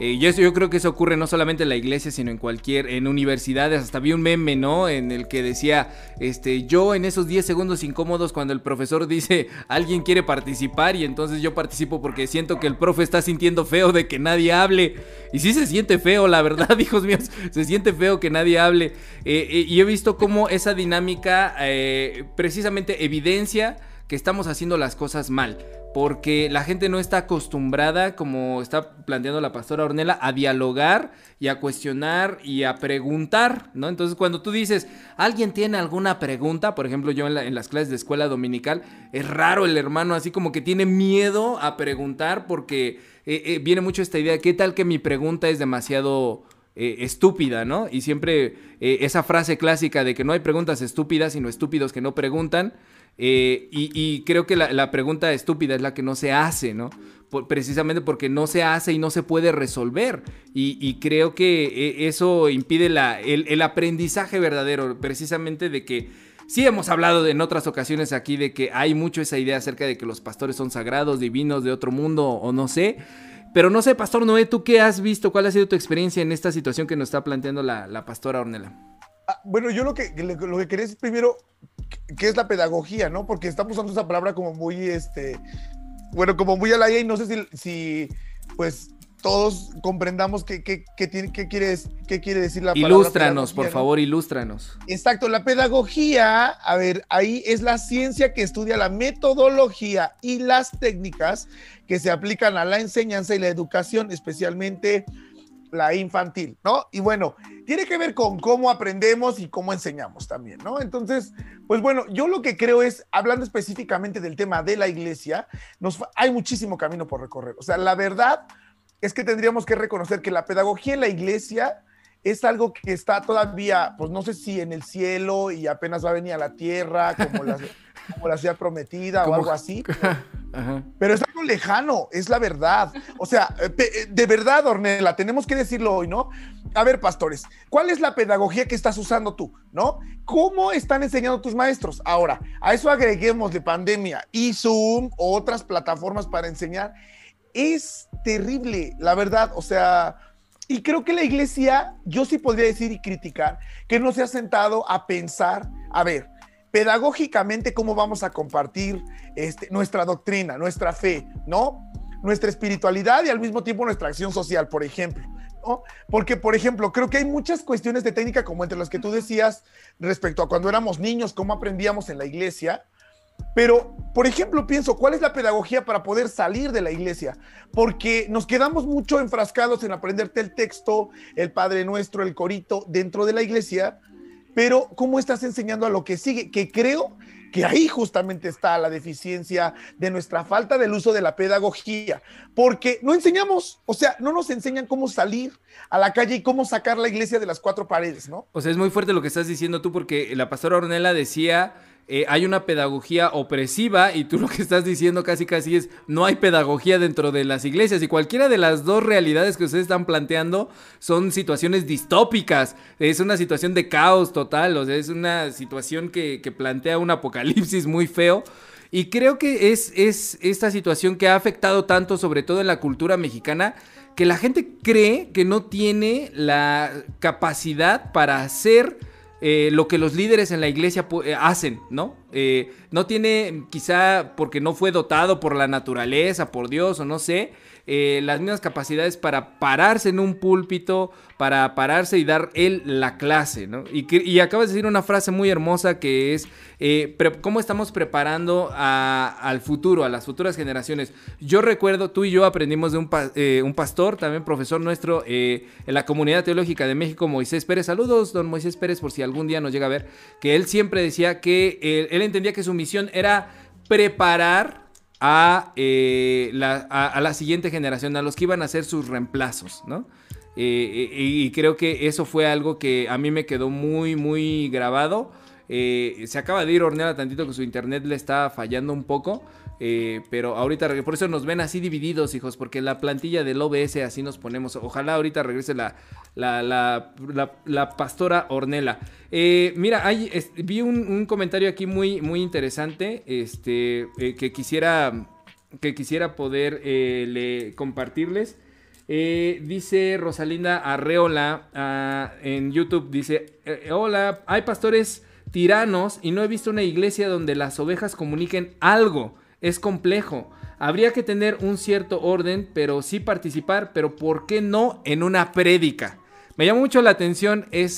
Speaker 1: eh, y eso yo creo que eso ocurre no solamente en la iglesia, sino en cualquier, en universidades. Hasta vi un meme, ¿no? En el que decía, este, yo en esos 10 segundos incómodos cuando el profesor dice, [laughs] alguien quiere participar y entonces yo participo porque siento que el profe está sintiendo feo de que nadie hable. Y sí se siente feo, la verdad, [laughs] hijos míos, se siente feo que nadie hable. Eh, eh, y he visto cómo esa dinámica precisamente evidencia que estamos haciendo las cosas mal porque la gente no está acostumbrada, como está planteando la pastora Ornella, a dialogar y a cuestionar y a preguntar, ¿no? Entonces cuando tú dices, alguien tiene alguna pregunta, por ejemplo yo en, las clases de escuela dominical, es raro el hermano así como que tiene miedo a preguntar porque eh, eh, viene mucho esta idea, ¿qué tal que mi pregunta es demasiado... Eh, estúpida, ¿no? Y siempre esa frase clásica de que no hay preguntas estúpidas, sino estúpidos que no preguntan, eh, y, creo que la, pregunta estúpida es la que no se hace, ¿no? precisamente porque no se hace y no se puede resolver. Y, creo que eh, eso impide el, aprendizaje verdadero, precisamente de que sí hemos hablado en otras ocasiones aquí de que hay mucho esa idea acerca de que los pastores son sagrados, divinos, de otro mundo o no sé. Pero no sé, Pastor Noé, ¿tú qué has visto? ¿Cuál ha sido tu experiencia en esta situación que nos está planteando la, pastora Ornella?
Speaker 3: Ah, bueno, yo lo que, lo que quería es primero qué es la pedagogía, ¿no? Porque estamos usando esa palabra como muy, este, bueno, como muy a la y no sé si, si pues todos comprendamos qué, qué, qué, tiene, qué, quiere, qué quiere decir la
Speaker 1: palabra. Ilústranos, por favor, ilústranos.
Speaker 3: Exacto, la pedagogía, a ver, ahí es la ciencia que estudia la metodología y las técnicas que se aplican a la enseñanza y la educación, especialmente la infantil, ¿no? Y bueno, tiene que ver con cómo aprendemos y cómo enseñamos también, ¿no? Entonces, pues bueno, yo lo que creo es, hablando específicamente del tema de la iglesia, nos, hay muchísimo camino por recorrer. O sea, la verdad es que tendríamos que reconocer que la pedagogía en la iglesia es algo que está todavía, pues no sé si en el cielo y apenas va a venir a la tierra, como la, [laughs] como la ciudad prometida o algo así. [laughs] Pero es algo lejano, es la verdad. O sea, eh, de verdad, Ornella, tenemos que decirlo hoy, ¿no? A ver, pastores, ¿cuál es la pedagogía que estás usando tú, ¿no? ¿Cómo están enseñando tus maestros? Ahora, a eso agreguemos de pandemia y Zoom o otras plataformas para enseñar. Es terrible, la verdad. O sea, y creo que la iglesia, yo sí podría decir y criticar, que no se ha sentado a pensar, a ver, pedagógicamente cómo vamos a compartir este, nuestra doctrina, nuestra fe, ¿no? Nuestra espiritualidad y al mismo tiempo nuestra acción social, por ejemplo. Porque, por ejemplo, creo que hay muchas cuestiones de técnica, como entre las que tú decías respecto a cuando éramos niños, cómo aprendíamos en la iglesia. Pero, por ejemplo, pienso, ¿cuál es la pedagogía para poder salir de la iglesia? Porque nos quedamos mucho enfrascados en aprenderte el texto, el Padre Nuestro, el corito dentro de la iglesia, pero ¿cómo estás enseñando a lo que sigue? Que creo que ahí justamente está la deficiencia de nuestra falta del uso de la pedagogía, porque no enseñamos, o sea, no nos enseñan cómo salir a la calle y cómo sacar la iglesia de las cuatro paredes, ¿no?
Speaker 1: O sea, es muy fuerte lo que estás diciendo tú, porque la pastora Ornella decía eh, hay una pedagogía opresiva y tú [laughs] lo que estás diciendo casi casi es no hay pedagogía dentro de las iglesias y cualquiera de las dos realidades que ustedes están planteando son situaciones distópicas, es una situación de caos total, o sea, es una situación que, plantea un apocalipsis muy feo. Y creo que es, es esta situación que ha afectado tanto, sobre todo en la cultura mexicana, que la gente cree que no tiene la capacidad para hacer eh, lo que los líderes en la iglesia eh, hacen, ¿no? Eh, no tiene, quizá porque no fue dotado por la naturaleza, por Dios o no sé, eh, las mismas capacidades para pararse en un púlpito, para pararse y dar él la clase, ¿no? Y, acabas de decir una frase muy hermosa que es, eh, ¿cómo estamos preparando al futuro, a las futuras generaciones? Yo recuerdo, tú y yo aprendimos de un, eh, un pastor, también profesor nuestro en la Comunidad Teológica de México, Moisés Pérez. Saludos, don Moisés Pérez, por si algún día nos llega a ver, que él siempre decía que él entendía que su misión era preparar eh, a, la, siguiente generación, a los que iban a ser sus reemplazos, ¿no? Eh, eh, y creo que eso fue algo que a mí me quedó muy, muy grabado. se acaba de ir Ornella tantito que su internet le está fallando un poco. Eh, pero ahorita, por eso nos ven así divididos, hijos, porque la plantilla del OBS así nos ponemos. Ojalá ahorita regrese la, la, la, pastora Ornela. Eh, mira, hay, vi un, comentario aquí muy, muy interesante este, eh, que, quisiera, que quisiera poder le, compartirles. dice Rosalinda Arreola ah, en YouTube, dice, hola, hay pastores tiranos y no he visto una iglesia donde las ovejas comuniquen algo es complejo. Habría que tener un cierto orden, pero sí participar, pero ¿por qué no en una prédica? Me llama mucho la atención e,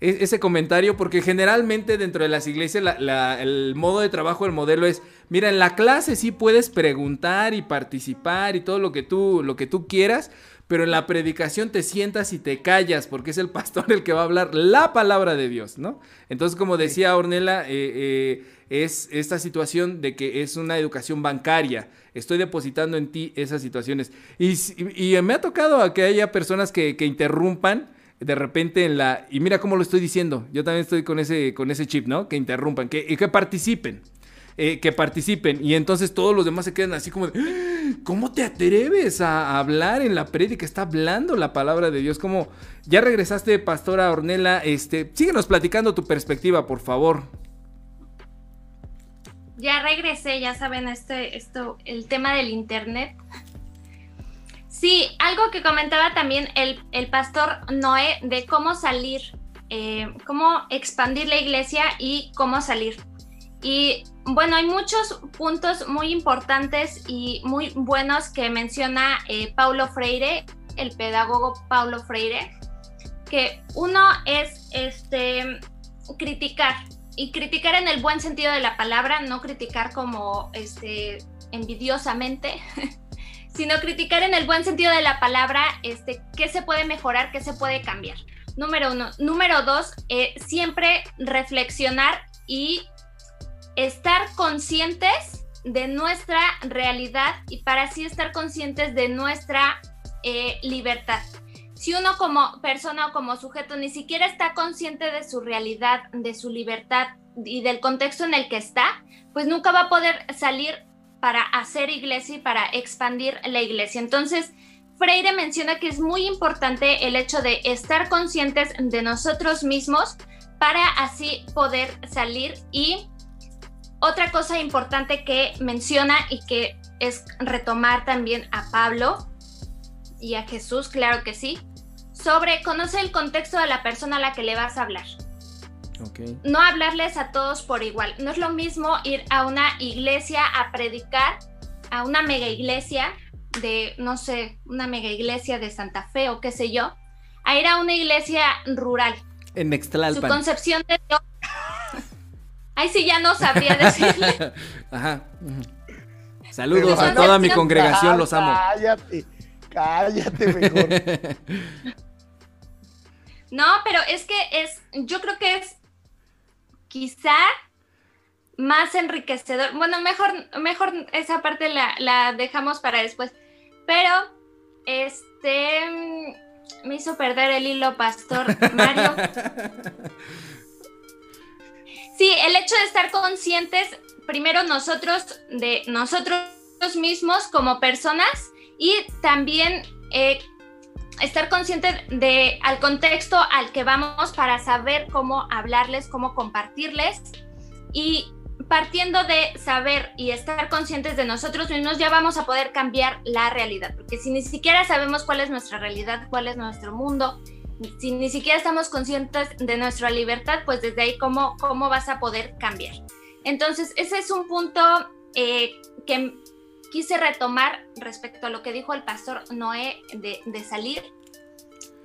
Speaker 1: ese comentario porque generalmente dentro de las iglesias el modo de trabajo, el modelo es, mira, en la clase sí puedes preguntar y participar y todo lo que tú, lo que tú quieras, pero en la predicación te sientas y te callas porque es el pastor el que va a hablar la palabra de Dios, ¿no? Entonces, como decía Ornella, eh, eh, es esta situación de que es una educación bancaria. Estoy depositando en ti esas situaciones. Y, me ha tocado a que haya personas que, interrumpan de repente en la... Y mira cómo lo estoy diciendo. Yo también estoy con ese, con ese chip, ¿no? Que interrumpan, que, que participen. Eh, que participen. Y entonces todos los demás se quedan así como de. ¿Cómo te atreves a hablar en la prédica? Está hablando la palabra de Dios. Como, ya regresaste, Pastora Ornela. Este, síguenos platicando tu perspectiva, por favor.
Speaker 4: Ya regresé, ya saben, este, esto, el tema del internet. Sí, algo que comentaba también el, el pastor Noé de cómo salir, eh, cómo expandir la iglesia y cómo salir. Y bueno, hay muchos puntos muy importantes y muy buenos que menciona eh, Paulo Freire, el pedagogo Paulo Freire, que uno es este criticar y criticar en el buen sentido de la palabra, no criticar como este envidiosamente, [laughs] sino criticar en el buen sentido de la palabra, este, qué se puede mejorar, qué se puede cambiar. Número uno. Número dos, eh, siempre reflexionar y estar conscientes de nuestra realidad y para así estar conscientes de nuestra eh, libertad. Si uno como persona o como sujeto ni siquiera está consciente de su realidad, de su libertad y del contexto en el que está, pues nunca va a poder salir para hacer iglesia y para expandir la iglesia. Entonces, Freire menciona que es muy importante el hecho de estar conscientes de nosotros mismos para así poder salir y otra cosa importante que menciona y que es retomar también a Pablo y a Jesús, claro que sí, sobre conoce el contexto de la persona a la que le vas a hablar. No hablarles a todos por igual. No es lo mismo ir a una iglesia a predicar, a una mega iglesia de, no sé, una mega iglesia de Santa Fe o qué sé yo, a ir a una iglesia rural.
Speaker 1: En Nextlalpan.
Speaker 4: Su concepción de Dios Ahí sí ya no sabría decirle. [laughs] Ajá.
Speaker 1: Saludos a toda mi congregación, los amo.
Speaker 3: Cállate, cállate mejor. [laughs]
Speaker 4: No, pero es que es, yo creo que es quizá más enriquecedor. Bueno, mejor, mejor esa parte la, la dejamos para después. Pero, este, me hizo perder el hilo, Pastor Mario. [laughs] Sí, el hecho de estar conscientes, primero nosotros, de nosotros mismos como personas y también eh, estar conscientes de al contexto al que vamos para saber cómo hablarles, cómo compartirles. Y partiendo de saber y estar conscientes de nosotros mismos ya vamos a poder cambiar la realidad, porque si ni siquiera sabemos cuál es nuestra realidad, cuál es nuestro mundo, si ni siquiera estamos conscientes de nuestra libertad, pues desde ahí cómo, cómo vas a poder cambiar. Entonces, ese es un punto eh, que quise retomar respecto a lo que dijo el pastor Noé de, salir.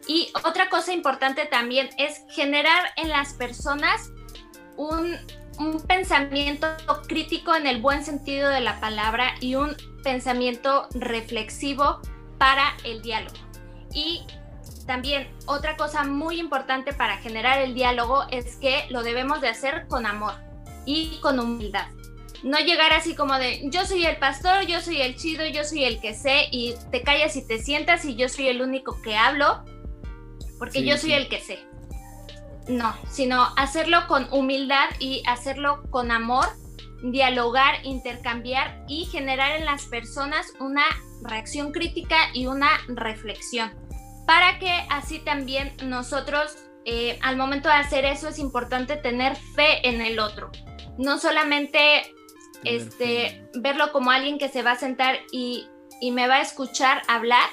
Speaker 4: Y otra cosa importante también es generar en las personas un, un pensamiento crítico en el buen sentido de la palabra y un pensamiento reflexivo para el diálogo. Y también otra cosa muy importante para generar el diálogo es que lo debemos de hacer con amor y con humildad. No llegar así como de yo soy el pastor, yo soy el chido, yo soy el que sé y te callas y te sientas y yo soy el único que hablo porque yo soy el que sé. No, sino hacerlo con humildad y hacerlo con amor dialogar, intercambiar y generar en las personas una reacción crítica y una reflexión. Para que así también nosotros, eh, al momento de hacer eso, es importante tener fe en el otro. No solamente este, verlo como alguien que se va a sentar y, me va a escuchar hablar,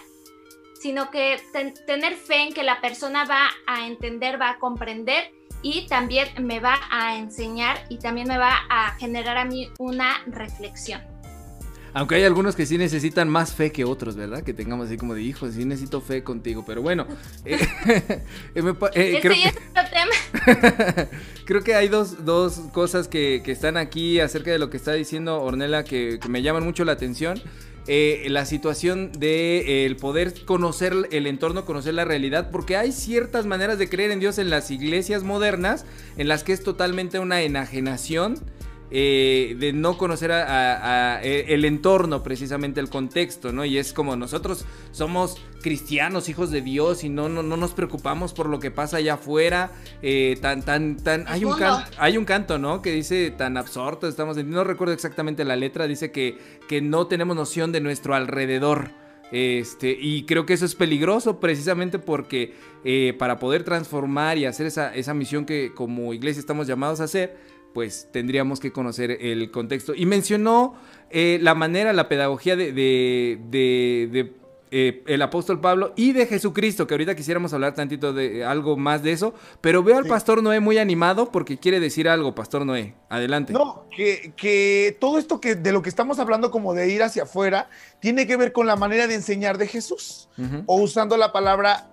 Speaker 4: sino que tener fe en que la persona va a entender, va a comprender y también me va a enseñar y también me va a generar a mí una reflexión.
Speaker 1: Aunque hay algunos que sí necesitan más fe que otros, ¿verdad? Que tengamos así como de hijos, sí necesito fe contigo, pero bueno. [laughs] Eh, [laughs]
Speaker 4: eh, eh, creo, que, [laughs]
Speaker 1: creo que hay dos, cosas que, están aquí acerca de lo que está diciendo Ornella que, me llaman mucho la atención. la situación de el poder conocer el entorno, conocer la realidad, porque hay ciertas maneras de creer en Dios en las iglesias modernas en las que es totalmente una enajenación eh, de no conocer a, e, el entorno, precisamente el contexto, ¿no? Y es como nosotros somos cristianos, hijos de Dios, y no, no, nos preocupamos por lo que pasa allá afuera. Eh, tan, tan, tan. Hay un, hay un canto, ¿no? Que dice tan absorto, estamos. No recuerdo exactamente la letra, dice que, que no tenemos noción de nuestro alrededor. Este, y creo que eso es peligroso precisamente porque eh, para poder transformar y hacer esa, esa misión que como iglesia estamos llamados a hacer, pues tendríamos que conocer el contexto. Y mencionó eh, la manera, la pedagogía de, de, eh, el apóstol Pablo y de Jesucristo, que ahorita quisiéramos hablar tantito de algo más de eso, pero veo al pastor Noé muy animado porque quiere decir algo, pastor Noé. Adelante.
Speaker 3: No, que, todo esto que de lo que estamos hablando como de ir hacia afuera, tiene que ver con la manera de enseñar de Jesús, o usando la palabra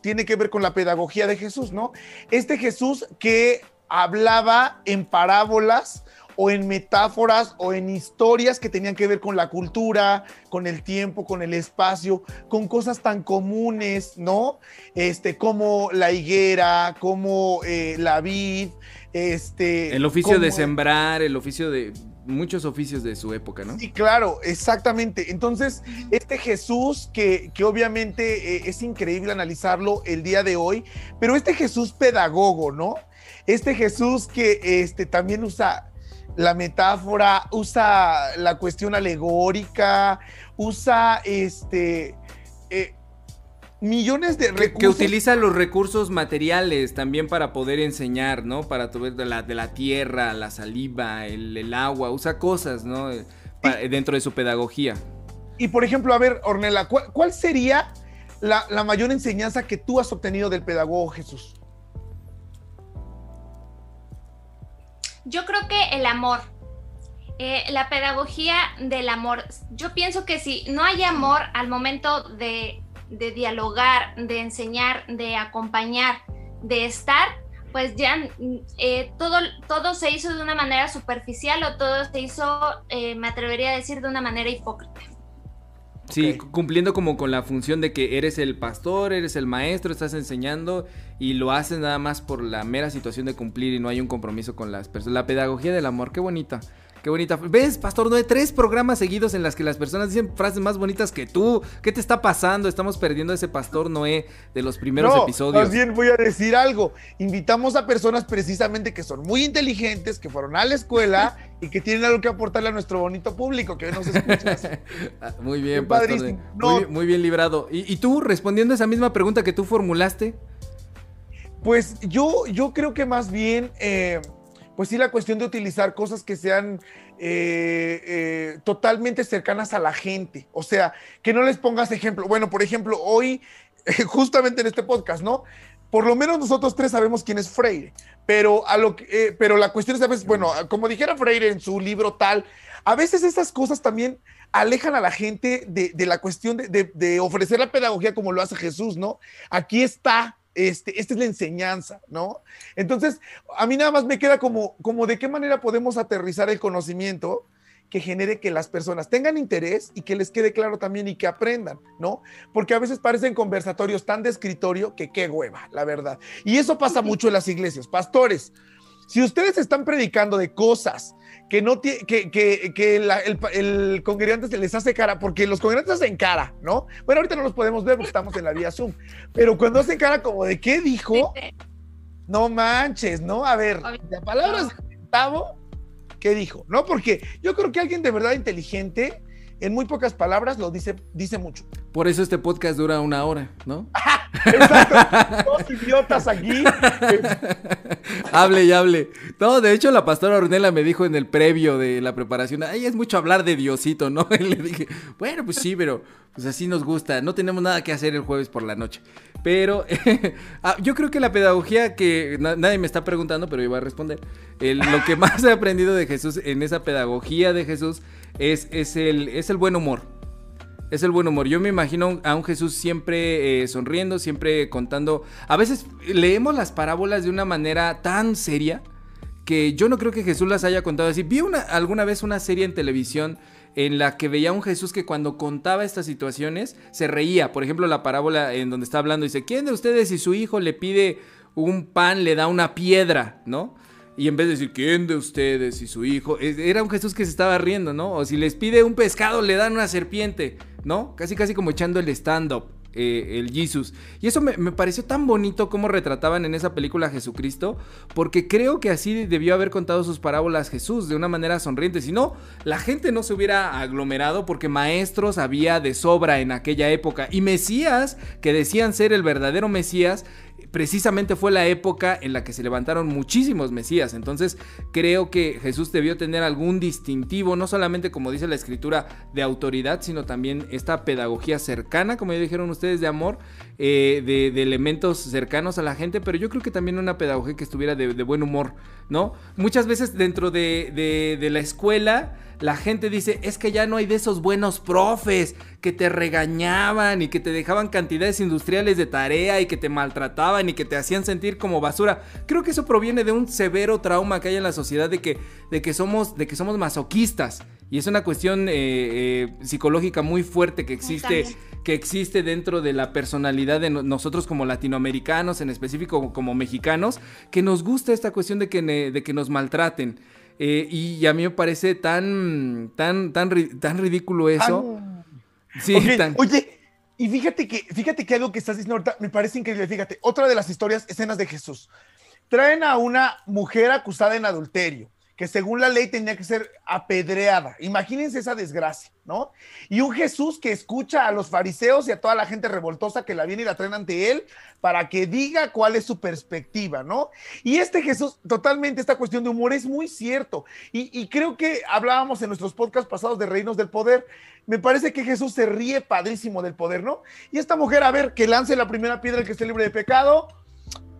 Speaker 3: tiene que ver con la pedagogía de Jesús, ¿no? Este Jesús que hablaba en parábolas o en metáforas o en historias que tenían que ver con la cultura, con el tiempo, con el espacio, con cosas tan comunes, ¿no? Este, como la higuera, como eh, la vid, este...
Speaker 1: El oficio de sembrar, el oficio de muchos oficios de su época, ¿no?
Speaker 3: Sí, claro, exactamente. Entonces, este Jesús que, que obviamente eh, es increíble analizarlo el día de hoy, pero este Jesús pedagogo, ¿no? Este Jesús que este, también usa la metáfora, usa la cuestión alegórica, usa este... Eh, millones de
Speaker 1: recursos. Que, utiliza los recursos materiales también para poder enseñar, ¿no? Para ver de la, de la tierra, la saliva, el, agua, usa cosas, ¿no? Eh, dentro de su pedagogía.
Speaker 3: Y por ejemplo, a ver, Ornella, ¿cuál, sería la, la, mayor enseñanza que tú has obtenido del pedagogo Jesús?
Speaker 4: Yo creo que el amor, eh, la pedagogía del amor, yo pienso que si no hay amor al momento de, dialogar, de enseñar, de acompañar, de estar, pues ya eh, todo, todo se hizo de una manera superficial o todo se hizo, eh, me atrevería a decir, de una manera hipócrita.
Speaker 1: Sí, cumpliendo como con la función de que eres el pastor, eres el maestro, estás enseñando y lo haces nada más por la mera situación de cumplir y no hay un compromiso con las personas. La pedagogía del amor, qué bonita. Qué bonita. ¿Ves, Pastor Noé? Tres programas seguidos en las que las personas dicen frases más bonitas que tú. ¿Qué te está pasando? Estamos perdiendo a ese Pastor Noé de los primeros no, episodios.
Speaker 3: Más bien voy a decir algo. Invitamos a personas precisamente que son muy inteligentes, que fueron a la escuela [laughs] y que tienen algo que aportarle a nuestro bonito público que hoy nos escucha. [laughs]
Speaker 1: Muy bien, Pastor muy, bien librado. ¿Y, tú, respondiendo a esa misma pregunta que tú formulaste?
Speaker 3: Pues yo, yo creo que más bien... Eh, pues sí, la cuestión de utilizar cosas que sean eh, eh, totalmente cercanas a la gente. O sea, que no les pongas ejemplo. Bueno, por ejemplo, hoy, [laughs] justamente en este podcast, ¿no? Por lo menos nosotros tres sabemos quién es Freire, pero, a lo que, eh, pero la cuestión es a veces, bueno, como dijera Freire en su libro tal, a veces estas cosas también alejan a la gente de, la cuestión de, de ofrecer la pedagogía como lo hace Jesús, ¿no? Aquí está, este, esta es la enseñanza, ¿no? Entonces, a mí nada más me queda como, como de qué manera podemos aterrizar el conocimiento que genere que las personas tengan interés y que les quede claro también y que aprendan, ¿no? Porque a veces parecen conversatorios tan de escritorio que qué hueva, la verdad. Y eso pasa mucho en las iglesias. Pastores, si ustedes están predicando de cosas que no que, que, que el, el, congregante se les hace cara, porque los congregantes hacen cara, ¿no? Bueno, ahorita no los podemos ver porque estamos en la vía Zoom, pero cuando hacen cara como de qué dijo, no manches, ¿no? A ver, de palabras de ¿Qué dijo? ¿No? Porque yo creo que alguien de verdad inteligente, en muy pocas palabras, lo dice, dice mucho.
Speaker 1: Por eso este podcast dura una hora, ¿no? [laughs]
Speaker 3: Exacto. Dos idiotas aquí. [laughs]
Speaker 1: hable y hable. No, de hecho, la pastora Ornella me dijo en el previo de la preparación, ay, es mucho hablar de Diosito, ¿no? [laughs] Y le dije, bueno, pues sí, pero pues así nos gusta. No tenemos nada que hacer el jueves por la noche. Pero ah, yo creo que la pedagogía que nadie me está preguntando, pero yo voy a responder. lo que más he aprendido de Jesús en esa pedagogía de Jesús es, es, el, es el buen humor. Es el buen humor. Yo me imagino a un Jesús siempre eh, sonriendo, siempre contando. A veces leemos las parábolas de una manera tan seria que yo no creo que Jesús las haya contado así. Vi una, alguna vez una serie en televisión en la que veía a un Jesús que cuando contaba estas situaciones se reía. Por ejemplo, la parábola en donde está hablando dice, ¿quién de ustedes si su hijo le pide un pan le da una piedra, ¿no? Y en vez de decir, ¿quién de ustedes y su hijo? Era un Jesús que se estaba riendo, ¿no? O si les pide un pescado, le dan una serpiente, ¿no? Casi, casi como echando el stand-up. Eh, el Jesus. Y eso me, pareció tan bonito como retrataban en esa película a Jesucristo, porque creo que así debió haber contado sus parábolas Jesús de una manera sonriente. Si no, la gente no se hubiera aglomerado porque maestros había de sobra en aquella época. Y Mesías, que decían ser el verdadero Mesías, precisamente fue la época en la que se levantaron muchísimos Mesías. Entonces creo que Jesús debió tener algún distintivo, no solamente como dice la escritura de autoridad, sino también esta pedagogía cercana, como ya dijeron ustedes, de amor, eh, de, elementos cercanos a la gente, pero yo creo que también una pedagogía que estuviera de, buen humor, ¿no? Muchas veces dentro de, de la escuela la gente dice, es que ya no hay de esos buenos profes que te regañaban y que te dejaban cantidades industriales de tarea y que te maltrataban y que te hacían sentir como basura. Creo que eso proviene de un severo trauma que hay en la sociedad de que, de que, somos, de que somos masoquistas. Y es una cuestión eh, eh, psicológica muy fuerte que existe, que existe dentro de la personalidad de nosotros como latinoamericanos, en específico como mexicanos, que nos gusta esta cuestión de que, de que nos maltraten. Eh, y a mí me parece tan, tan, tan, tan ridículo eso.
Speaker 3: Sí, Oye, y fíjate que, fíjate que algo que estás diciendo ahorita me parece increíble. Fíjate, otra de las historias, escenas de Jesús. Traen a una mujer acusada en adulterio que según la ley tenía que ser apedreada. Imagínense esa desgracia, ¿no? Y un Jesús que escucha a los fariseos y a toda la gente revoltosa que la viene y la traen ante él para que diga cuál es su perspectiva, ¿no? Y este Jesús, totalmente esta cuestión de humor es muy cierto. Y, creo que hablábamos en nuestros podcasts pasados de Reinos del Poder. Me parece que Jesús se ríe padrísimo del poder, ¿no? Y esta mujer, a ver, que lance la primera piedra el que esté libre de pecado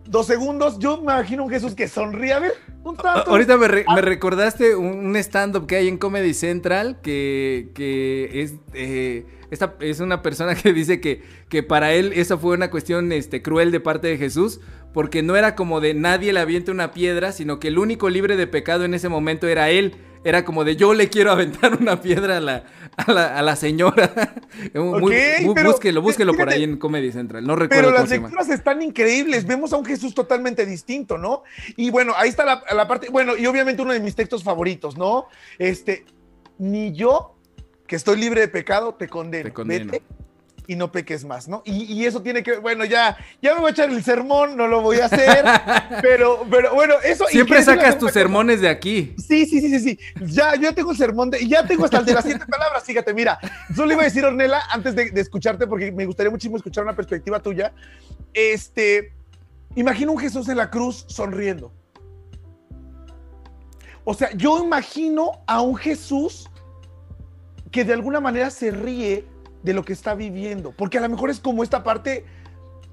Speaker 3: dos segundos, yo me imagino un Jesús que sonríe. A ver, un tanto.
Speaker 1: Ahorita me, ah. recordaste un, stand-up que hay en Comedy Central que, que es. Eh, esta es una persona que dice que, que para él esa fue una cuestión este, cruel de parte de Jesús, porque no era como de nadie le aviente una piedra, sino que el único libre de pecado en ese momento era él era como de yo le quiero aventar una piedra a la, a la, señora. [laughs] búsquelo, búsquelo por ahí en Comedy Central. No recuerdo.
Speaker 3: Pero las lecturas están increíbles. Vemos a un Jesús totalmente distinto, ¿no? Y bueno, ahí está la, parte. Bueno, y obviamente uno de mis textos favoritos, ¿no? Este, ni yo, que estoy libre de pecado, te condeno. Te condeno y no peques más, ¿no? Y, eso tiene que, bueno, ya, ya me voy a echar el sermón, no lo voy a hacer, [laughs] pero, pero bueno, eso.
Speaker 1: Siempre sacas tus sermones de aquí.
Speaker 3: Sí, sí, sí, sí, sí. Ya, yo ya tengo el sermón de, ya tengo hasta el de las siete palabras, fíjate, mira, solo iba a decir, Ornella, antes de, de escucharte, porque me gustaría muchísimo escuchar una perspectiva tuya, este, imagino un Jesús en la cruz sonriendo. O sea, yo imagino a un Jesús que de alguna manera se ríe de lo que está viviendo, porque a lo mejor es como esta parte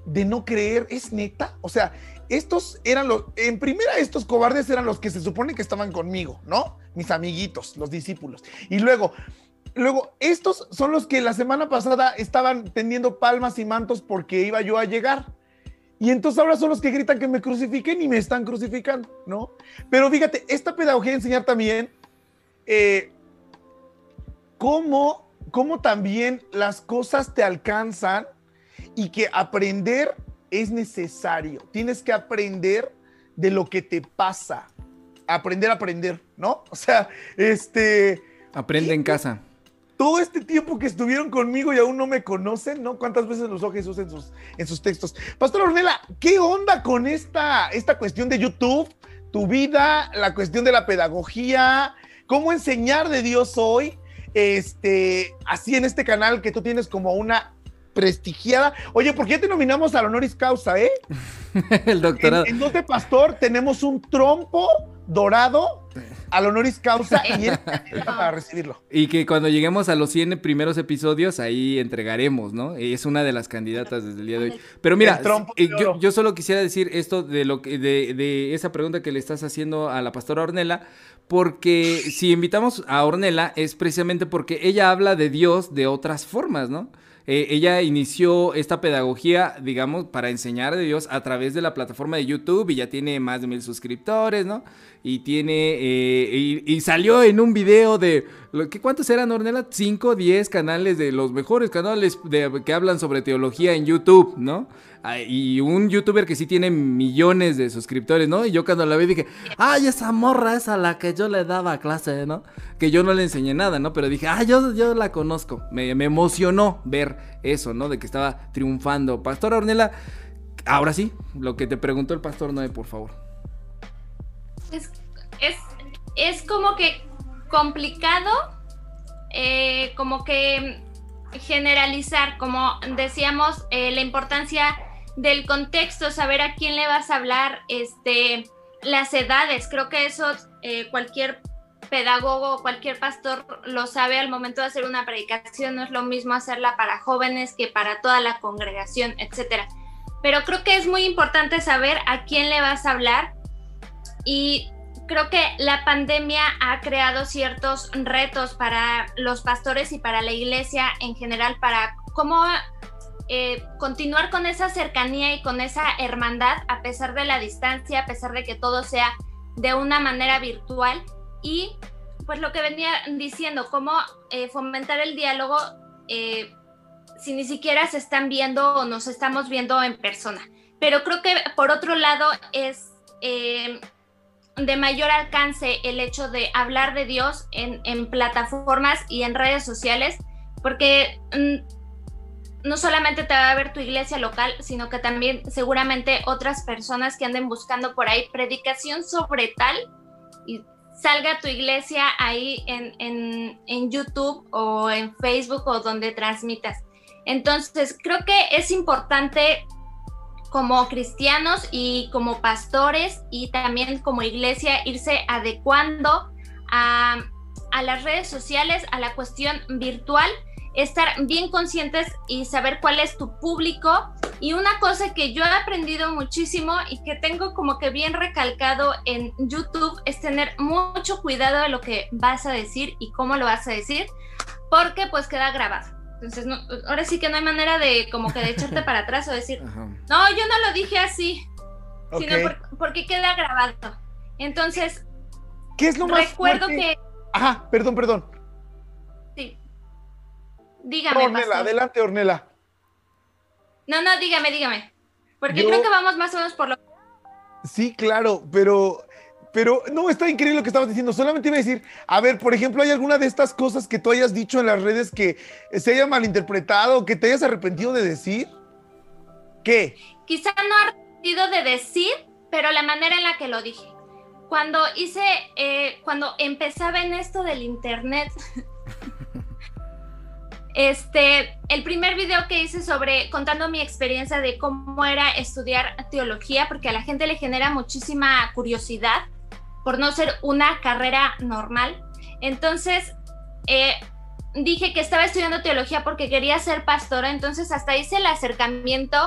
Speaker 3: de no creer, es neta, o sea, estos eran los, en primera estos cobardes eran los que se supone que estaban conmigo, ¿no? Mis amiguitos, los discípulos. Y luego, luego, estos son los que la semana pasada estaban tendiendo palmas y mantos porque iba yo a llegar. Y entonces ahora son los que gritan que me crucifiquen y me están crucificando, ¿no? Pero fíjate, esta pedagogía enseñar también eh, cómo cómo también las cosas te alcanzan y que aprender es necesario. Tienes que aprender de lo que te pasa. Aprender a aprender, ¿no? [laughs] O sea, este...
Speaker 1: Aprende en casa.
Speaker 3: Todo este tiempo que estuvieron conmigo y aún no me conocen, ¿no? ¿Cuántas veces los usó Jesús en sus, en sus textos? Pastor Ornella, ¿qué onda con esta, esta cuestión de YouTube? tu vida, la cuestión de la pedagogía, cómo enseñar de Dios hoy, este, así en este canal que tú tienes como una prestigiada. Oye, ¿por qué ya te nominamos al honoris causa, eh? [laughs]
Speaker 1: el doctorado.
Speaker 3: En, en Dos de Pastor tenemos un trompo dorado al honoris causa y él [laughs] para recibirlo.
Speaker 1: Y que cuando lleguemos a los 100 primeros episodios, ahí entregaremos, ¿no? Es una de las candidatas desde el día de hoy. Pero mira, eh, yo, yo, solo quisiera decir esto de lo que, de, de esa pregunta que le estás haciendo a la pastora Ornella, porque si invitamos a Ornella es precisamente porque ella habla de Dios de otras formas, ¿no? Eh, ella inició esta pedagogía, digamos, para enseñar de Dios a través de la plataforma de YouTube y ya tiene más de mil suscriptores, ¿no? Y tiene, eh, y, salió en un video de, ¿qué, ¿cuántos eran, Ornella? 5, 10 canales de los mejores canales de, que hablan sobre teología en YouTube, ¿no? Ah, y un youtuber que sí tiene millones de suscriptores, ¿no? Y yo cuando la vi dije, ay, esa morra es a la que yo le daba clase, ¿no? Que yo no le enseñé nada, ¿no? Pero dije, ah, yo, yo la conozco. Me, emocionó ver eso, ¿no? De que estaba triunfando. Pastor Ornella, ahora sí, lo que te preguntó el pastor Noé, por favor.
Speaker 4: Es, es, es como que complicado, eh, como que generalizar, como decíamos, eh, la importancia del contexto, saber a quién le vas a hablar, este, las edades. Creo que eso eh, cualquier pedagogo, cualquier pastor lo sabe al momento de hacer una predicación. No es lo mismo hacerla para jóvenes que para toda la congregación, etcétera. Pero creo que es muy importante saber a quién le vas a hablar y creo que la pandemia ha creado ciertos retos para los pastores y para la iglesia en general para cómo eh, continuar con esa cercanía y con esa hermandad a pesar de la distancia, a pesar de que todo sea de una manera virtual y pues lo que venía diciendo, cómo eh, fomentar el diálogo eh, si ni siquiera se están viendo o nos estamos viendo en persona. Pero creo que por otro lado es de mayor alcance el hecho de hablar de Dios en, en plataformas y en redes sociales, porque mm, no solamente te va a ver tu iglesia local, sino que también seguramente otras personas que anden buscando por ahí predicación sobre tal y salga tu iglesia ahí en, en, YouTube o en Facebook o donde transmitas. Entonces, creo que es importante como cristianos y como pastores y también como iglesia irse adecuando a, a las redes sociales, a la cuestión virtual estar bien conscientes y saber cuál es tu público. Y una cosa que yo he aprendido muchísimo y que tengo como que bien recalcado en YouTube es tener mucho cuidado de lo que vas a decir y cómo lo vas a decir, porque pues queda grabado. Entonces, ahora sí que no hay manera de como que de echarte para atrás o decir, no, yo no lo dije así, sino porque queda grabado. Entonces,
Speaker 3: ¿qué es lo más
Speaker 4: Recuerdo que...
Speaker 3: Ajá, perdón, perdón.
Speaker 4: Dígame.
Speaker 3: Ornela, adelante, Ornela.
Speaker 4: No, no, dígame, dígame. Porque creo que vamos más o menos por lo.
Speaker 3: Sí, claro, pero. Pero no, está increíble lo que estabas diciendo. Solamente iba a decir, a ver, por ejemplo, ¿hay alguna de estas cosas que tú hayas dicho en las redes que se haya malinterpretado, que te hayas arrepentido de decir? ¿Qué?
Speaker 4: Quizá no arrepentido de decir, pero la manera en la que lo dije. Cuando hice, eh, cuando empezaba en esto del internet, [laughs] Este, el primer video que hice sobre contando mi experiencia de cómo era estudiar teología, porque a la gente le genera muchísima curiosidad por no ser una carrera normal. Entonces, eh, dije que estaba estudiando teología porque quería ser pastora, entonces hasta hice el acercamiento.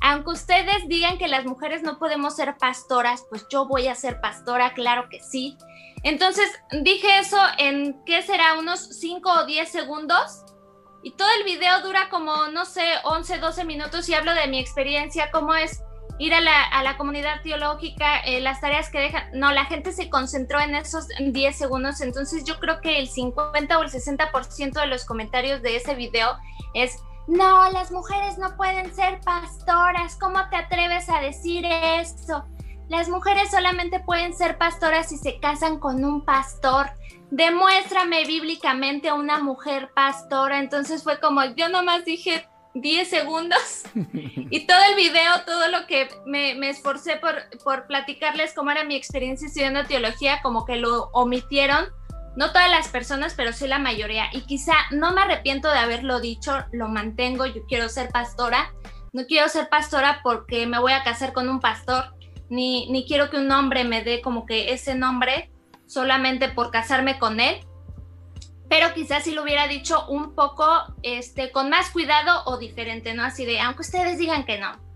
Speaker 4: Aunque ustedes digan que las mujeres no podemos ser pastoras, pues yo voy a ser pastora, claro que sí. Entonces dije eso en, ¿qué será? Unos 5 o 10 segundos y todo el video dura como, no sé, 11, 12 minutos y hablo de mi experiencia, cómo es ir a la, a la comunidad teológica, eh, las tareas que dejan. No, la gente se concentró en esos 10 segundos, entonces yo creo que el 50 o el 60% de los comentarios de ese video es, no, las mujeres no pueden ser pastoras, ¿cómo te atreves a decir eso? Las mujeres solamente pueden ser pastoras si se casan con un pastor demuéstrame bíblicamente a una mujer pastora. Entonces fue como, yo nomás dije 10 segundos [laughs] y todo el video, todo lo que me, me esforcé por, por platicarles cómo era mi experiencia estudiando teología, como que lo omitieron. No todas las personas, pero sí la mayoría. Y quizá no me arrepiento de haberlo dicho, lo mantengo, yo quiero ser pastora. No quiero ser pastora porque me voy a casar con un pastor, ni, ni quiero que un hombre me dé como que ese nombre solamente por casarme con él pero quizás si lo hubiera dicho un poco este, con más cuidado o diferente, ¿no? Así de, aunque ustedes digan que no.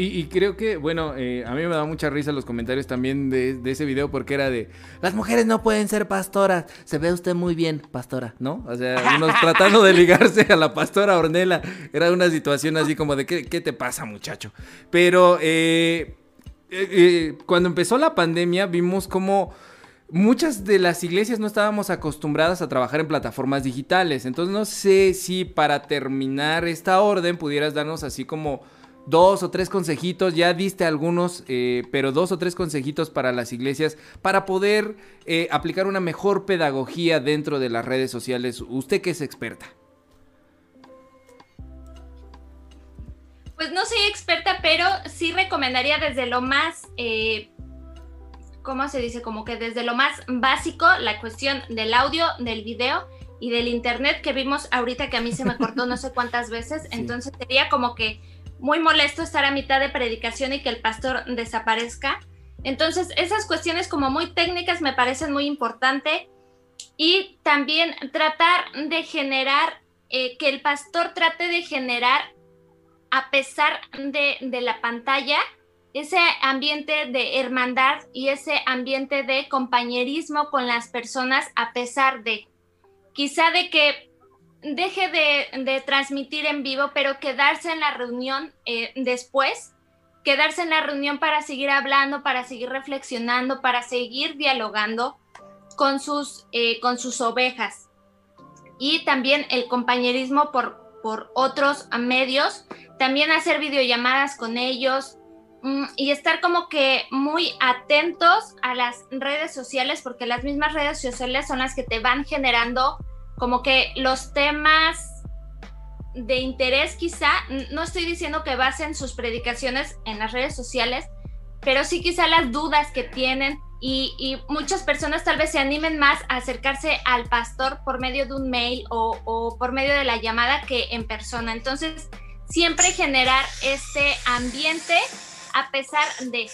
Speaker 1: Y, creo que, bueno, eh, a mí me da mucha risa los comentarios también de, ese video porque era de, las mujeres no pueden ser pastoras, se ve usted muy bien, pastora, ¿no? O sea, unos [laughs] tratando de ligarse a la pastora Ornella, era una situación así como de, ¿qué, qué te pasa muchacho? Pero eh, eh, cuando empezó la pandemia vimos como muchas de las iglesias no estábamos acostumbradas a trabajar en plataformas digitales. Entonces no sé si para terminar esta orden pudieras darnos así como dos o tres consejitos, ya diste algunos, eh, pero dos o tres consejitos para las iglesias para poder eh, aplicar una mejor pedagogía dentro de las redes sociales. Usted que es experta.
Speaker 4: Pues no soy experta, pero sí recomendaría desde lo más eh, ¿cómo se dice? Como que desde lo más básico, la cuestión del audio, del video y del internet que vimos ahorita que a mí se me cortó no sé cuántas [laughs] veces, entonces sería como que muy molesto estar a mitad de predicación y que el pastor desaparezca. Entonces, esas cuestiones como muy técnicas me parecen muy importante y también tratar de generar, eh, que el pastor trate de generar, a pesar de, de la pantalla, ese ambiente de hermandad y ese ambiente de compañerismo con las personas a pesar de, quizá de que deje de, transmitir en vivo, pero quedarse en la reunión eh, después, quedarse en la reunión para seguir hablando, para seguir reflexionando, para seguir dialogando con sus, eh, con sus ovejas. Y también el compañerismo por, por otros medios, también hacer videollamadas con ellos, y estar como que muy atentos a las redes sociales, porque las mismas redes sociales son las que te van generando como que los temas de interés quizá, no estoy diciendo que basen sus predicaciones en las redes sociales, pero sí quizá las dudas que tienen y, muchas personas tal vez se animen más a acercarse al pastor por medio de un mail o, o por medio de la llamada que en persona. Entonces, siempre generar este ambiente a pesar de...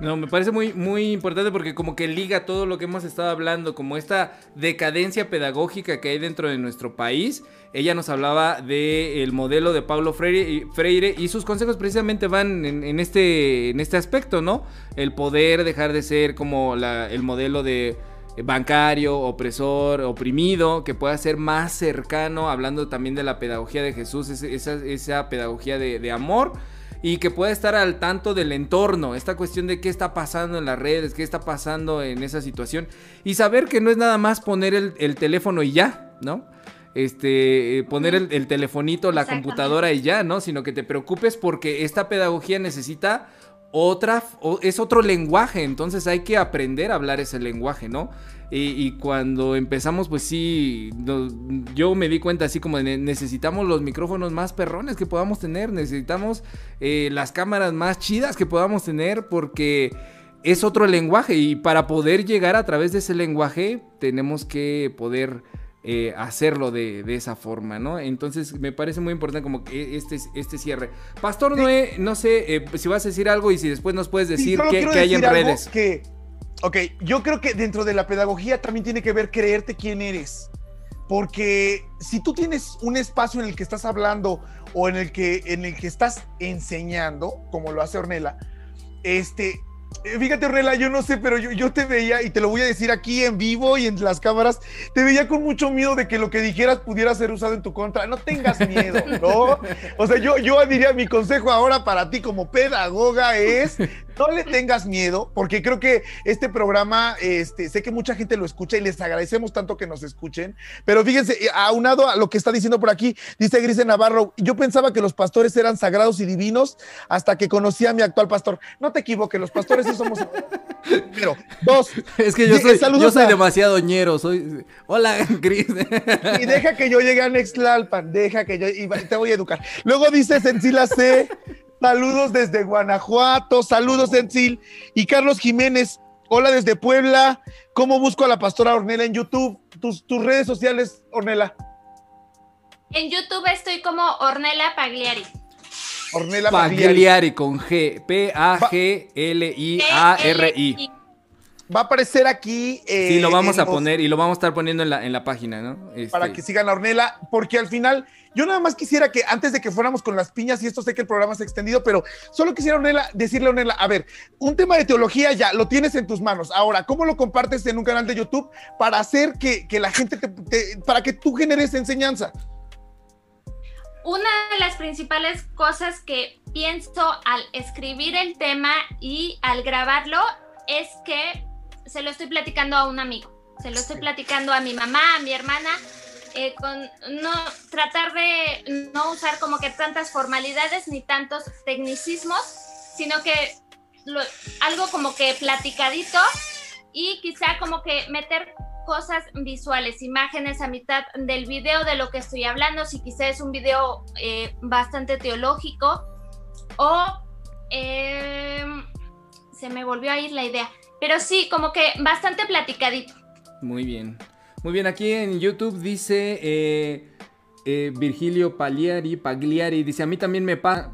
Speaker 1: No, me parece muy, muy importante porque como que liga todo lo que hemos estado hablando, como esta decadencia pedagógica que hay dentro de nuestro país. Ella nos hablaba del modelo de Pablo Freire, y sus consejos precisamente van en, este, en este aspecto, ¿no? El poder dejar de ser como el modelo de bancario, opresor, oprimido, que pueda ser más cercano, hablando también de la pedagogía de Jesús, esa, esa pedagogía de, de amor y que pueda estar al tanto del entorno, esta cuestión de qué está pasando en las redes, qué está pasando en esa situación y saber que no es nada más poner el, teléfono y ya, ¿no? Este, eh, poner el, telefonito, la computadora y ya, ¿no? Sino que te preocupes porque esta pedagogía necesita otra, es otro lenguaje, entonces hay que aprender a hablar ese lenguaje, ¿no? Y, cuando empezamos, pues sí, yo me di cuenta así como necesitamos los micrófonos más perrones que podamos tener, necesitamos eh, las cámaras más chidas que podamos tener porque es otro lenguaje y para poder llegar a través de ese lenguaje tenemos que poder eh, hacerlo de, esa forma, ¿no? Entonces me parece muy importante como que este, este cierre. Pastor Noé, no sé eh, si vas a decir algo y si después nos puedes decir qué, hay en redes.
Speaker 3: Que, ok, yo creo que dentro de la pedagogía también tiene que ver creerte quién eres. Porque si tú tienes un espacio en el que estás hablando o en el que, en el que estás enseñando, como lo hace Ornella, este, fíjate, Rela, yo no sé, pero yo, te veía, y te lo voy a decir aquí en vivo y en las cámaras, te veía con mucho miedo de que lo que dijeras pudiera ser usado en tu contra. No tengas miedo, ¿no? O sea, yo, yo diría, mi consejo ahora para ti como pedagoga es, no le tengas miedo, porque creo que este programa, este, sé que mucha gente lo escucha y les agradecemos tanto que nos escuchen, pero fíjense, eh, aunado a lo que está diciendo por aquí, dice Grise Navarro, yo pensaba que los pastores eran sagrados y divinos hasta que conocí a mi actual pastor. No te equivoques, los pastores somos... [laughs] Pero, dos.
Speaker 1: Es que yo soy, yo soy demasiado ñero, soy... Hola, [laughs] Gris.
Speaker 3: Y deja que yo llegue a Nextlalpan, deja que yo... te voy a educar. Luego dice Sencila C, Saludos desde Guanajuato, saludos Sencil. Y Carlos Jiménez, hola desde Puebla. ¿Cómo busco a la pastora Ornela en YouTube? Tus, tus redes sociales, Ornela.
Speaker 4: En YouTube estoy como Ornela Pagliari.
Speaker 1: Ornela Pagliari. con G. P-A-G-L-I-A-R-I.
Speaker 3: Va a aparecer aquí.
Speaker 1: Eh, sí, lo vamos a poner y lo vamos a estar poniendo en la, en la página, ¿no?
Speaker 3: Para este que sigan a Ornela, porque al final yo nada más quisiera que antes de que fuéramos con las piñas, y esto sé que el programa se ha extendido, pero solo quisiera decirle a Ornella, a ver, un tema de teología ya lo tienes en tus manos. Ahora, ¿cómo lo compartes en un canal de YouTube para hacer que, la gente te, para que tú generes enseñanza?
Speaker 4: Una de las principales cosas que pienso al escribir el tema y al grabarlo es que se lo estoy platicando a un amigo, se lo estoy platicando a mi mamá, a mi hermana, eh, con no tratar de no usar como que tantas formalidades ni tantos tecnicismos, sino que algo como que platicadito y quizá como que meter cosas visuales, imágenes a mitad del video de lo que estoy hablando, si quizá es un video eh, bastante teológico o em, se me volvió a ir la idea, pero sí, como que bastante platicadito.
Speaker 1: Muy bien. Muy bien, aquí en YouTube dice eh, eh, Virgilio Pagliari, Pagliari, dice, a mí también me pasa,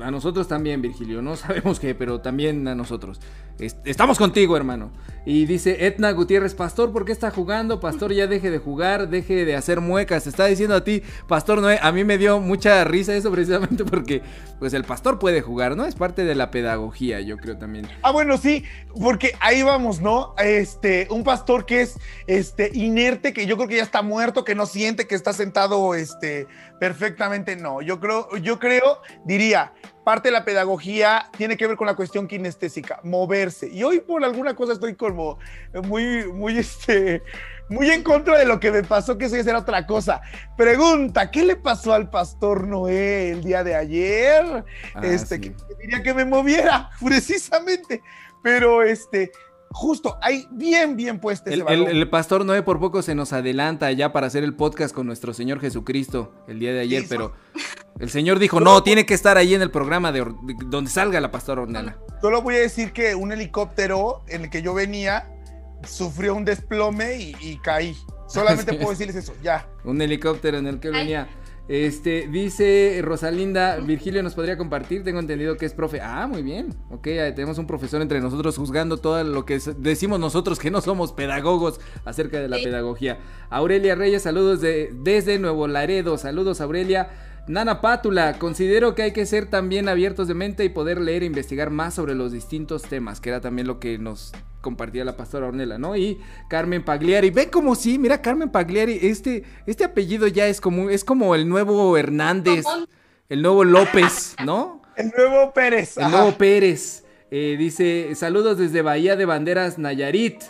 Speaker 1: a nosotros también, Virgilio, no sabemos qué, pero también a nosotros. Estamos contigo, hermano. Y dice Etna Gutiérrez, Pastor, ¿por qué está jugando? Pastor, ya deje de jugar, deje de hacer muecas. Está diciendo a ti, Pastor Noé, a mí me dio mucha risa eso precisamente [laughs] porque pues el pastor puede jugar, ¿no? Es parte de la pedagogía, yo creo también.
Speaker 3: Ah, bueno, sí, porque ahí vamos, ¿no? Este, un pastor que es este inerte, que yo creo que ya está muerto, que no siente que está sentado este perfectamente, no. Yo creo, yo creo, diría, parte de la pedagogía tiene que ver con la cuestión kinestésica, moverse. Y hoy por alguna cosa estoy como muy, muy, este, muy en contra de lo que me pasó, que eso era otra cosa. Pregunta, ¿qué le pasó al pastor Noé el día de ayer? Ah, este, que, diría que me moviera, [laughs] precisamente. Pero este, justo, ahí bien, bien puesto
Speaker 1: el, el, pastor Noé por poco se nos adelanta ya para hacer el podcast con nuestro Señor Jesucristo el día de ayer, pero el Señor dijo, no, tiene que estar ahí en el programa de, donde salga la pastora Ornella.
Speaker 3: Solo voy a decir que un helicóptero en el que yo venía sufrió un desplome y, caí. Solamente [laughs] puedo decirles eso, ya.
Speaker 1: Un helicóptero en el que venía. Este, dice Rosalinda, Virgilio nos podría compartir, tengo entendido que es profe. Ah, muy bien. Ok, tenemos un profesor entre nosotros juzgando todo lo que decimos nosotros que no somos pedagogos acerca de la pedagogía. Aurelia Reyes, saludos de, desde Nuevo Laredo. Saludos, Aurelia. Nana Pátula, considero que hay que ser también abiertos de mente y poder leer e investigar más sobre los distintos temas, que era también lo que nos compartía la pastora Ornella, ¿no? Y Carmen Pagliari, ven como sí, mira Carmen Pagliari, este, este apellido ya es como, es como el nuevo Hernández, el nuevo López, ¿no?
Speaker 3: El nuevo Pérez.
Speaker 1: El nuevo Pérez. Eh, dice, saludos desde Bahía de Banderas, Nayarit.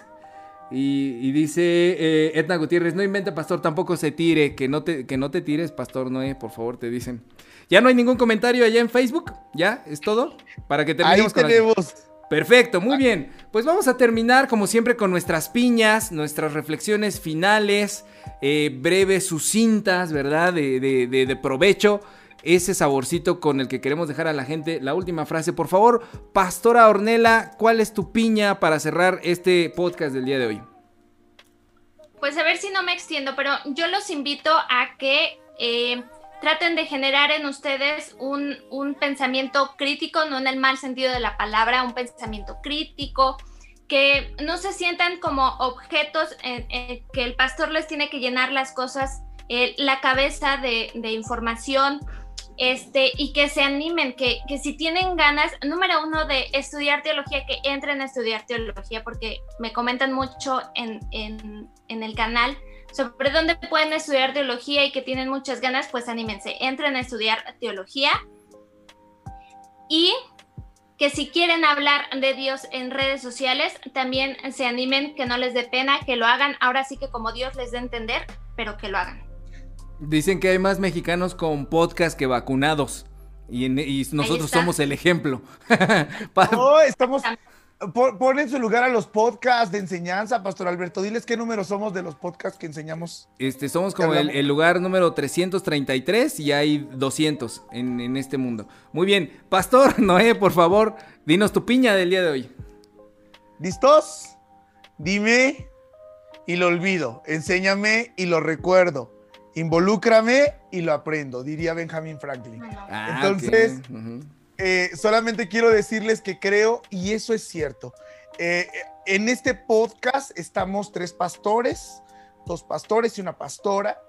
Speaker 1: Y, dice eh, Edna Gutiérrez, no invente, pastor, tampoco se tire, que no te, que no te tires, pastor Noé, por favor, te dicen. ¿Ya no hay ningún comentario allá en Facebook? ¿Ya? ¿Es todo? Para que terminemos
Speaker 3: Ahí tenemos.
Speaker 1: Perfecto, muy bien. Pues vamos a terminar como siempre con nuestras piñas, nuestras reflexiones finales, eh, breves, sucintas, ¿verdad? De, de, de, provecho. Ese saborcito con el que queremos dejar a la gente. La última frase, por favor, Pastora Ornela, ¿cuál es tu piña para cerrar este podcast del día de hoy?
Speaker 4: Pues a ver si no me extiendo, pero yo los invito a que eh, traten de generar en ustedes un, pensamiento crítico, no en el mal sentido de la palabra, un pensamiento crítico, que no se sientan como objetos que el pastor les tiene que llenar las cosas, eh, la cabeza de, información, este, y que se animen, que, si tienen ganas, número uno, de estudiar teología, que entren a estudiar teología, porque me comentan mucho en, en el canal sobre dónde pueden estudiar teología y que tienen muchas ganas, pues anímense, entren a estudiar teología. Y que si quieren hablar de Dios en redes sociales, también se animen, que no les dé pena, que lo hagan, ahora sí que como Dios les dé entender, pero que lo hagan.
Speaker 1: Dicen que hay más mexicanos con podcast que vacunados. Y, nosotros somos el ejemplo. [laughs]
Speaker 3: no, estamos, Pon en su lugar a los podcasts de enseñanza, Pastor Alberto. Diles qué número somos de los podcasts que enseñamos.
Speaker 1: Este, somos como el, lugar número 333 y hay 200 en, en, este mundo. Muy bien. Pastor [laughs] Noé, por favor, dinos tu piña del día de hoy.
Speaker 3: ¿Listos? Dime y lo olvido. Enséñame y lo recuerdo. Involúcrame y lo aprendo, diría Benjamin Franklin. Ah, Entonces. Eh, solamente quiero decirles que creo, y eso es cierto, eh, en este podcast estamos tres pastores, dos pastores y una pastora,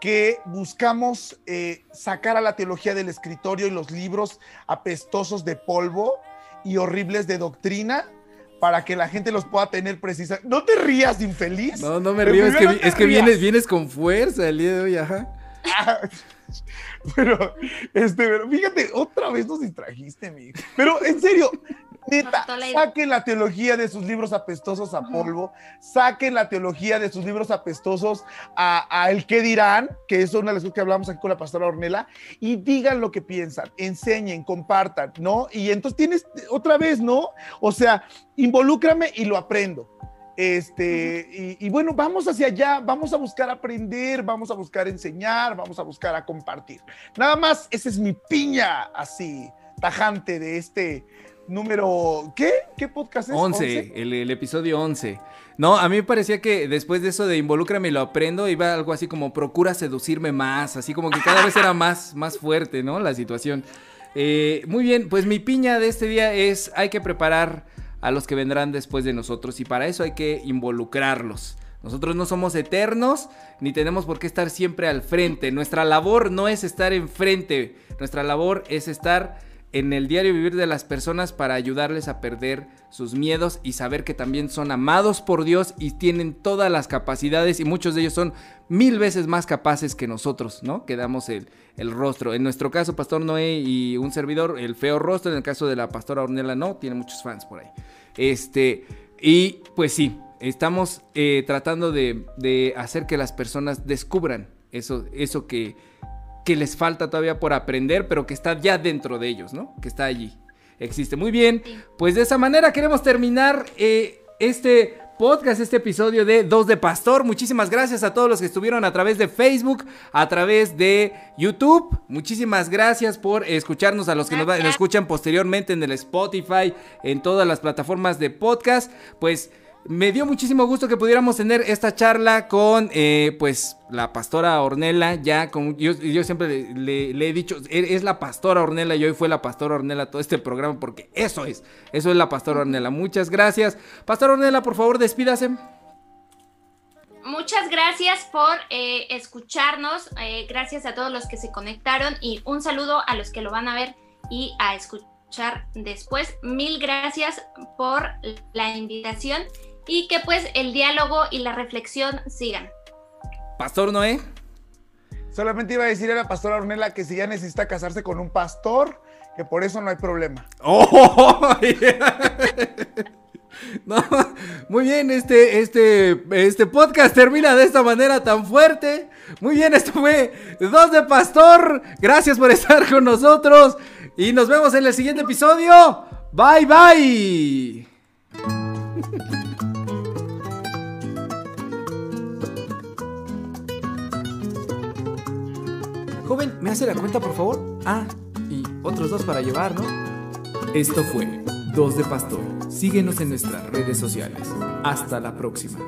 Speaker 3: que buscamos eh, sacar a la teología del escritorio y los libros apestosos de polvo y horribles de doctrina para que la gente los pueda tener precisa. No te rías, infeliz.
Speaker 1: No, no me río, es que, es que vienes, vienes con fuerza el día de hoy, ajá. [laughs]
Speaker 3: Pero, este, pero fíjate, otra vez nos distrajiste, mi. Pero en serio, neta, saquen la teología de sus libros apestosos a polvo, saquen la teología de sus libros apestosos a, el qué dirán, que es una de las cosas que hablamos aquí con la pastora Ornella, y digan lo que piensan, enseñen, compartan, ¿no? Y entonces tienes otra vez, ¿no? O sea, involúcrame y lo aprendo. Este, y, bueno, vamos hacia allá, vamos a buscar aprender, vamos a buscar enseñar, vamos a buscar a compartir. Nada más, esa es mi piña así, tajante de este número, ¿qué? ¿Qué podcast es?
Speaker 1: 11, El, episodio 11. No, a mí me parecía que después de eso de involúcrame y lo aprendo, iba algo así como procura seducirme más, así como que cada vez era más, más fuerte, ¿no? La situación. Eh, muy bien, pues mi piña de este día es, hay que preparar a los que vendrán después de nosotros y para eso hay que involucrarlos. Nosotros no somos eternos ni tenemos por qué estar siempre al frente. Nuestra labor no es estar enfrente, nuestra labor es estar en el diario vivir de las personas para ayudarles a perder sus miedos y saber que también son amados por Dios y tienen todas las capacidades y muchos de ellos son mil veces más capaces que nosotros, ¿no? Que damos el, rostro. En nuestro caso, Pastor Noé y un servidor, el feo rostro. En el caso de la Pastora Ornella, no, tiene muchos fans por ahí. Este, y pues sí, estamos eh, tratando de, de, hacer que las personas descubran eso, eso que, que les falta todavía por aprender, pero que está ya dentro de ellos, ¿no? Que está allí. Existe. Muy bien. Pues de esa manera queremos terminar eh, este podcast, este episodio de Dos de Pastor. Muchísimas gracias a todos los que estuvieron a través de Facebook, a través de YouTube. Muchísimas gracias por escucharnos, a los que nos, nos, escuchan posteriormente en el Spotify, en todas las plataformas de podcast. Pues me dio muchísimo gusto que pudiéramos tener esta charla con, eh, pues, la pastora Ornella. Ya, con, yo, siempre le, he dicho, e, es la pastora Ornella y hoy fue la pastora Ornella todo este programa porque eso es, eso es la pastora Ornella. Muchas gracias. Pastora Ornella, por favor, despídase.
Speaker 4: Muchas gracias por eh, escucharnos, eh, gracias a todos los que se conectaron y un saludo a los que lo van a ver y a escuchar después. Mil gracias por la invitación y que pues el diálogo y la reflexión sigan.
Speaker 1: Pastor Noé.
Speaker 3: Solamente iba a decir a la pastora Ornella que si ya necesita casarse con un pastor, que por eso no hay problema.
Speaker 1: Oh, [laughs] no, muy bien, este, este, este podcast termina de esta manera tan fuerte. Muy bien, esto fue Dos de Pastor. Gracias por estar con nosotros y nos vemos en el siguiente episodio. Bye, bye. [laughs] Joven, ¿me hace la cuenta, por favor? Ah, y otros dos para llevar, ¿no?
Speaker 2: Esto fue Dos de Pastor. Síguenos en nuestras redes sociales. Hasta la próxima.